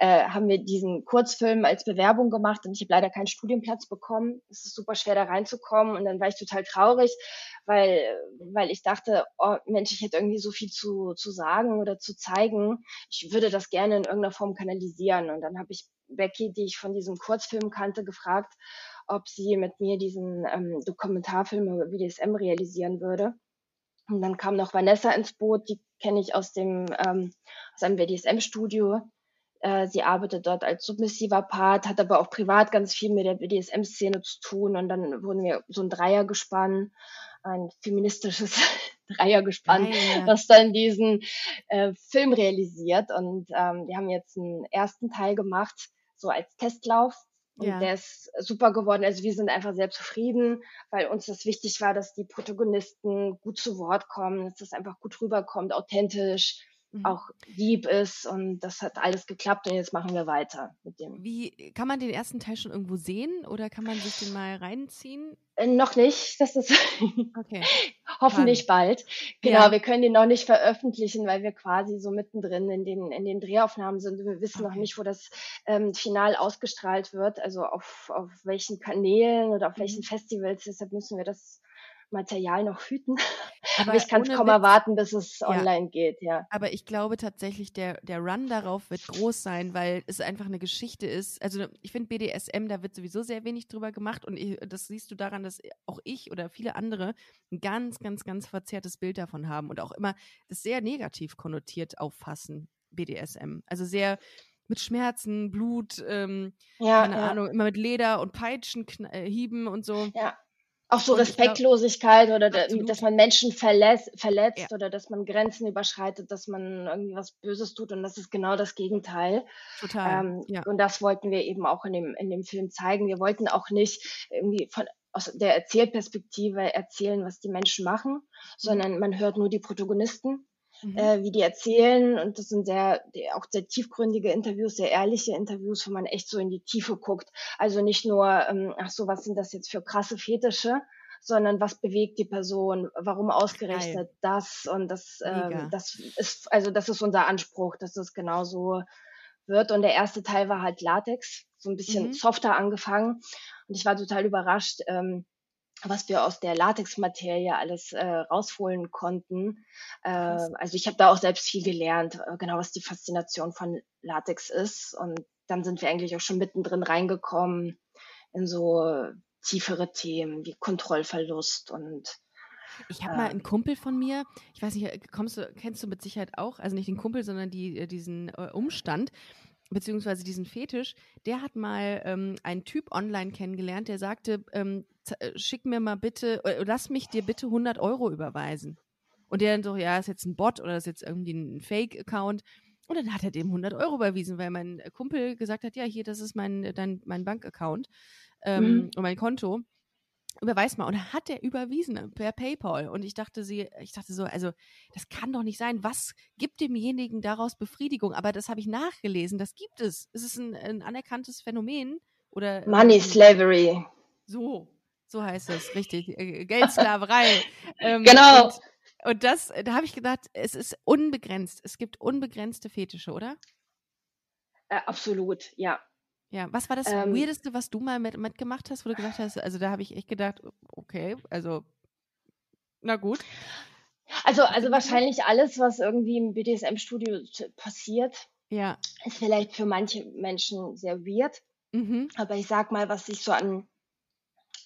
äh, haben wir diesen Kurzfilm als Bewerbung gemacht und ich habe leider keinen Studienplatz bekommen. Es ist super schwer da reinzukommen und dann war ich total traurig, weil, weil ich dachte, oh Mensch, ich hätte irgendwie so viel zu, zu sagen oder zu zeigen. Ich würde das gerne in irgendeiner Form kanalisieren. Und dann habe ich Becky, die ich von diesem Kurzfilm kannte, gefragt, ob sie mit mir diesen ähm, Dokumentarfilm über BDSM realisieren würde. Und dann kam noch Vanessa ins Boot, die kenne ich aus dem ähm, aus einem BDSM-Studio. Äh, sie arbeitet dort als submissiver Part, hat aber auch privat ganz viel mit der BDSM-Szene zu tun. Und dann wurden wir so ein Dreier gespannt, ein feministisches Dreiergespann, Dreieck. was dann diesen äh, Film realisiert. Und ähm, wir haben jetzt einen ersten Teil gemacht, so als Testlauf und ja. der ist super geworden. Also wir sind einfach sehr zufrieden, weil uns das wichtig war, dass die Protagonisten gut zu Wort kommen, dass das einfach gut rüberkommt, authentisch mhm. auch lieb ist und das hat alles geklappt und jetzt machen wir weiter mit dem. Wie kann man den ersten Teil schon irgendwo sehen oder kann man sich den mal reinziehen? Äh, noch nicht, das ist okay. hoffentlich Kann. bald. Genau, ja. wir können den noch nicht veröffentlichen, weil wir quasi so mittendrin in den in den Drehaufnahmen sind. Wir wissen okay. noch nicht, wo das ähm, final ausgestrahlt wird, also auf auf welchen Kanälen oder auf welchen mhm. Festivals. Deshalb müssen wir das Material noch hüten. Aber, Aber ich kann es kaum Witz, erwarten, bis es ja. online geht, ja. Aber ich glaube tatsächlich, der, der Run darauf wird groß sein, weil es einfach eine Geschichte ist. Also ich finde BDSM, da wird sowieso sehr wenig drüber gemacht und ich, das siehst du daran, dass auch ich oder viele andere ein ganz, ganz, ganz verzerrtes Bild davon haben und auch immer das sehr negativ konnotiert auffassen, BDSM. Also sehr mit Schmerzen, Blut, ähm, ja, keine ja. Ahnung, immer mit Leder und Peitschen, äh, Hieben und so. Ja. Auch so Respektlosigkeit glaub, oder absolut. dass man Menschen verletzt, verletzt ja. oder dass man Grenzen überschreitet, dass man irgendwie was Böses tut und das ist genau das Gegenteil. Total. Ähm, ja. Und das wollten wir eben auch in dem, in dem Film zeigen. Wir wollten auch nicht irgendwie von aus der Erzählperspektive erzählen, was die Menschen machen, mhm. sondern man hört nur die Protagonisten mhm. äh, wie die erzählen. Und das sind sehr, auch sehr tiefgründige Interviews, sehr ehrliche Interviews, wo man echt so in die Tiefe guckt. Also nicht nur, ähm, ach so, was sind das jetzt für krasse Fetische, sondern was bewegt die Person, warum ausgerechnet Geil. das und das, ähm, das ist, also das ist unser Anspruch, dass das genauso wird. Und der erste Teil war halt Latex, so ein bisschen mhm. softer angefangen. Und ich war total überrascht, ähm, was wir aus der Latexmaterie alles äh, rausholen konnten. Äh, also ich habe da auch selbst viel gelernt, äh, genau was die Faszination von Latex ist. Und dann sind wir eigentlich auch schon mittendrin reingekommen in so tiefere Themen wie Kontrollverlust und ich habe mal einen Kumpel von mir, ich weiß nicht, kommst du, kennst du mit Sicherheit auch, also nicht den Kumpel, sondern die, äh, diesen äh, Umstand beziehungsweise diesen Fetisch, der hat mal ähm, einen Typ online kennengelernt, der sagte, ähm, äh, schick mir mal bitte, äh, lass mich dir bitte 100 Euro überweisen. Und der dann so, ja, ist jetzt ein Bot oder ist jetzt irgendwie ein Fake-Account. Und dann hat er dem 100 Euro überwiesen, weil mein Kumpel gesagt hat, ja, hier, das ist mein, dein, mein Bankaccount ähm, mhm. und mein Konto überweis mal. Und hat er überwiesen per PayPal. Und ich dachte sie, ich dachte so, also das kann doch nicht sein. Was gibt demjenigen daraus Befriedigung? Aber das habe ich nachgelesen. Das gibt es. Es ist ein, ein anerkanntes Phänomen. Oder, Money ähm, Slavery. So, so heißt es, richtig. Äh, Geldsklaverei. ähm, genau. Und, und das, da habe ich gedacht, es ist unbegrenzt. Es gibt unbegrenzte Fetische, oder? Äh, absolut, ja. Ja, was war das ähm, Weirdeste, was du mal mit, mitgemacht hast, wo du gesagt hast, also da habe ich echt gedacht, okay, also na gut. Also, also wahrscheinlich alles, was irgendwie im BDSM-Studio passiert, ja. ist vielleicht für manche Menschen sehr weird. Mhm. Aber ich sag mal, was ich so an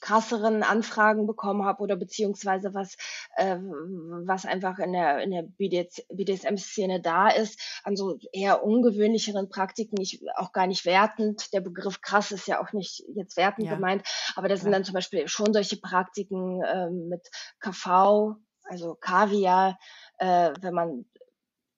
krasseren Anfragen bekommen habe oder beziehungsweise was, äh, was einfach in der, in der BDSM-Szene da ist, an so eher ungewöhnlicheren Praktiken, ich auch gar nicht wertend. Der Begriff krass ist ja auch nicht jetzt wertend ja. gemeint, aber das ja. sind dann zum Beispiel schon solche Praktiken äh, mit KV, also Kaviar, äh, wenn man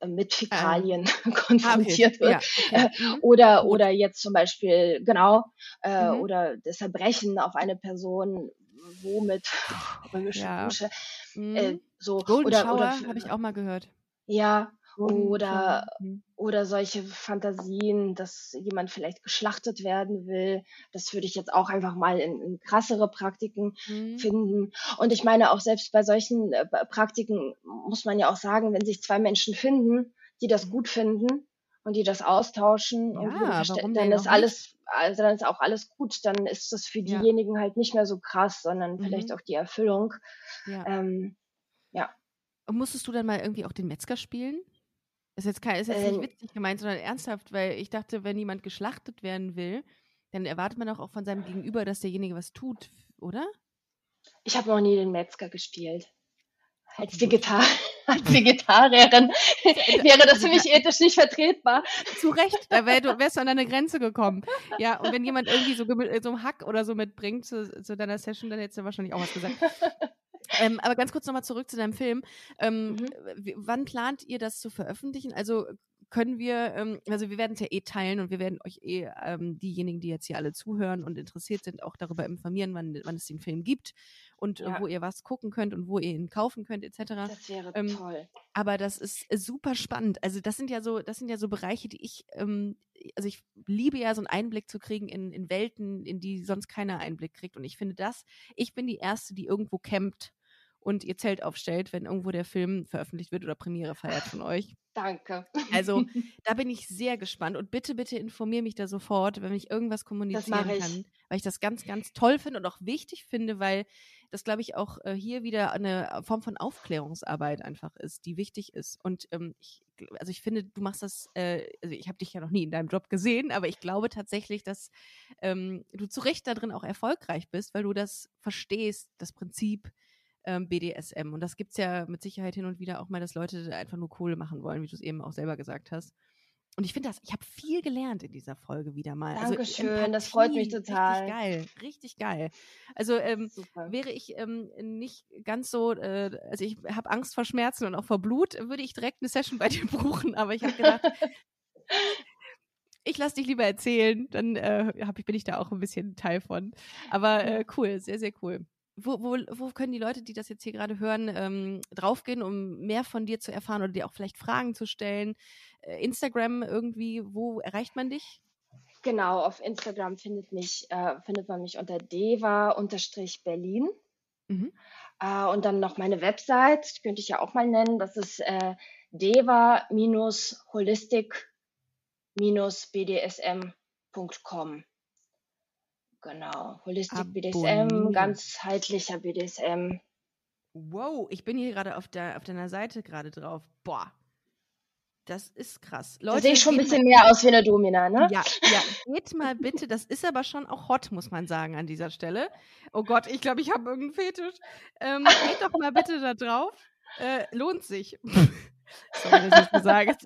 mit Fäkalien ähm. konfrontiert okay. wird. Ja, okay. Mhm. Oder, oder jetzt zum Beispiel, genau, äh, mhm. oder das Erbrechen auf eine Person, womit römische ja. Dusche. Mhm. Äh, so, Golden oder, Shower habe ich auch mal gehört. Ja, oder, mhm. oder solche Fantasien, dass jemand vielleicht geschlachtet werden will. Das würde ich jetzt auch einfach mal in, in krassere Praktiken mhm. finden. Und ich meine, auch selbst bei solchen äh, Praktiken muss man ja auch sagen, wenn sich zwei Menschen finden, die das gut finden und die das austauschen ja, und dann ist alles, also dann ist auch alles gut. Dann ist das für diejenigen ja. halt nicht mehr so krass, sondern mhm. vielleicht auch die Erfüllung. Ja. Ähm, ja. Und musstest du dann mal irgendwie auch den Metzger spielen? Ist jetzt, kein, ist jetzt nicht witzig gemeint, sondern ernsthaft, weil ich dachte, wenn jemand geschlachtet werden will, dann erwartet man auch von seinem Gegenüber, dass derjenige was tut, oder? Ich habe noch nie den Metzger gespielt. Als, Vegetar als Vegetarierin wäre das für mich ethisch nicht vertretbar. Zu Recht, da wär, du wärst du an deine Grenze gekommen. Ja, und wenn jemand irgendwie so, so einen Hack oder so mitbringt zu, zu deiner Session, dann hättest du wahrscheinlich auch was gesagt. Ähm, aber ganz kurz nochmal zurück zu deinem Film. Ähm, mhm. Wann plant ihr das zu veröffentlichen? Also können wir, ähm, also wir werden es ja eh teilen und wir werden euch eh ähm, diejenigen, die jetzt hier alle zuhören und interessiert sind, auch darüber informieren, wann, wann es den Film gibt und äh, ja. wo ihr was gucken könnt und wo ihr ihn kaufen könnt, etc. Das wäre ähm, toll. Aber das ist super spannend. Also das sind ja so, das sind ja so Bereiche, die ich, ähm, also ich liebe ja so einen Einblick zu kriegen in, in Welten, in die sonst keiner Einblick kriegt. Und ich finde das, ich bin die Erste, die irgendwo campt und ihr Zelt aufstellt, wenn irgendwo der Film veröffentlicht wird oder Premiere feiert von euch. Danke. Also da bin ich sehr gespannt und bitte, bitte informiere mich da sofort, wenn ich irgendwas kommunizieren ich. kann, weil ich das ganz, ganz toll finde und auch wichtig finde, weil das, glaube ich, auch äh, hier wieder eine Form von Aufklärungsarbeit einfach ist, die wichtig ist. Und ähm, ich, also ich finde, du machst das, äh, also ich habe dich ja noch nie in deinem Job gesehen, aber ich glaube tatsächlich, dass ähm, du zu Recht darin auch erfolgreich bist, weil du das verstehst, das Prinzip ähm, BDSM. Und das gibt es ja mit Sicherheit hin und wieder auch mal, dass Leute einfach nur Kohle machen wollen, wie du es eben auch selber gesagt hast. Und ich finde das, ich habe viel gelernt in dieser Folge wieder mal. Also Dankeschön, also, das freut mich total. Richtig geil, richtig geil. Also ähm, wäre ich ähm, nicht ganz so, äh, also ich habe Angst vor Schmerzen und auch vor Blut, würde ich direkt eine Session bei dir buchen. Aber ich habe gedacht, ich lasse dich lieber erzählen, dann äh, hab ich, bin ich da auch ein bisschen Teil von. Aber äh, cool, sehr, sehr cool wo, wo, wo können die Leute, die das jetzt hier gerade hören, ähm, draufgehen, um mehr von dir zu erfahren oder dir auch vielleicht Fragen zu stellen? Äh, Instagram irgendwie, wo erreicht man dich? Genau, auf Instagram findet, mich, äh, findet man mich unter deva-berlin. Mhm. Äh, und dann noch meine Website, könnte ich ja auch mal nennen. Das ist äh, deva-holistic-bdsm.com. Genau. Holistic BDSM, ganzheitlicher BDSM. Wow, ich bin hier gerade auf, der, auf deiner Seite gerade drauf. Boah. Das ist krass. Leute, da sehe ich schon ein bisschen mal, mehr aus wie eine Domina, ne? Ja, ja. Geht mal bitte, das ist aber schon auch hot, muss man sagen, an dieser Stelle. Oh Gott, ich glaube, ich habe irgendeinen Fetisch. Ähm, geht doch mal bitte da drauf. Äh, lohnt sich. Sorry, dass ich das sage.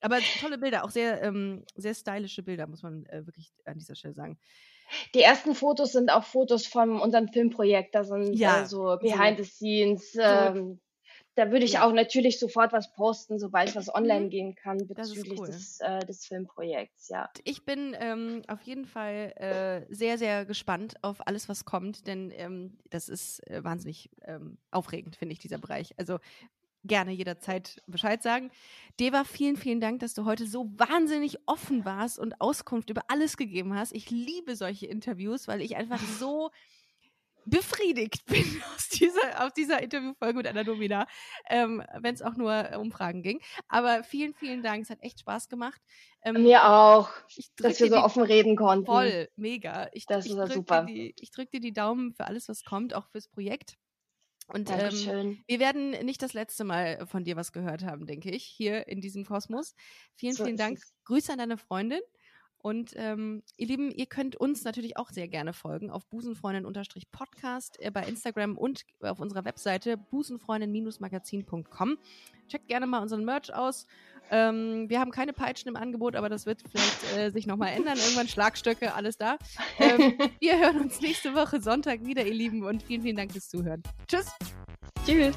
Aber tolle Bilder, auch sehr, ähm, sehr stylische Bilder, muss man äh, wirklich an dieser Stelle sagen. Die ersten Fotos sind auch Fotos von unserem Filmprojekt. Da sind ja, äh, so Behind so. the Scenes. Ähm, da würde ich ja. auch natürlich sofort was posten, sobald was online mhm. gehen kann bezüglich cool. des, äh, des Filmprojekts, ja. Ich bin ähm, auf jeden Fall äh, sehr, sehr gespannt auf alles, was kommt, denn ähm, das ist äh, wahnsinnig ähm, aufregend, finde ich, dieser Bereich. Also gerne jederzeit Bescheid sagen. Deva, vielen, vielen Dank, dass du heute so wahnsinnig offen warst und Auskunft über alles gegeben hast. Ich liebe solche Interviews, weil ich einfach so befriedigt bin aus dieser, aus dieser Interviewfolge mit Anna Domina, ähm, wenn es auch nur um Fragen ging. Aber vielen, vielen Dank. Es hat echt Spaß gemacht. Ähm, Mir auch, dass wir so offen reden konnten. Voll, mega. Ich, das ich ist super. Die, ich drücke dir die Daumen für alles, was kommt, auch fürs Projekt. Und ähm, wir werden nicht das letzte Mal von dir was gehört haben, denke ich, hier in diesem Kosmos. Vielen, so vielen Dank. Es. Grüße an deine Freundin. Und ähm, ihr Lieben, ihr könnt uns natürlich auch sehr gerne folgen auf busenfreundin-podcast äh, bei Instagram und auf unserer Webseite busenfreundin-magazin.com. Checkt gerne mal unseren Merch aus. Ähm, wir haben keine Peitschen im Angebot, aber das wird vielleicht äh, sich nochmal ändern. Irgendwann Schlagstöcke, alles da. Ähm, wir hören uns nächste Woche Sonntag wieder, ihr Lieben, und vielen, vielen Dank fürs Zuhören. Tschüss. Tschüss.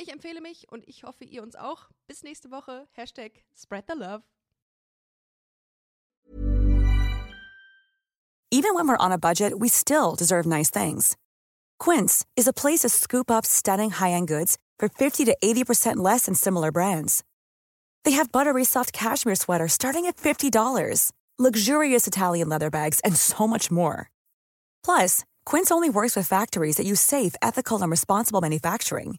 Ich empfehle mich und ich hoffe, ihr uns auch. Bis nächste Woche. Hashtag Spread the Love. Even when we're on a budget, we still deserve nice things. Quince is a place to scoop up stunning high-end goods for 50 to 80% less than similar brands. They have buttery soft cashmere sweaters starting at $50, luxurious Italian leather bags, and so much more. Plus, Quince only works with factories that use safe, ethical, and responsible manufacturing.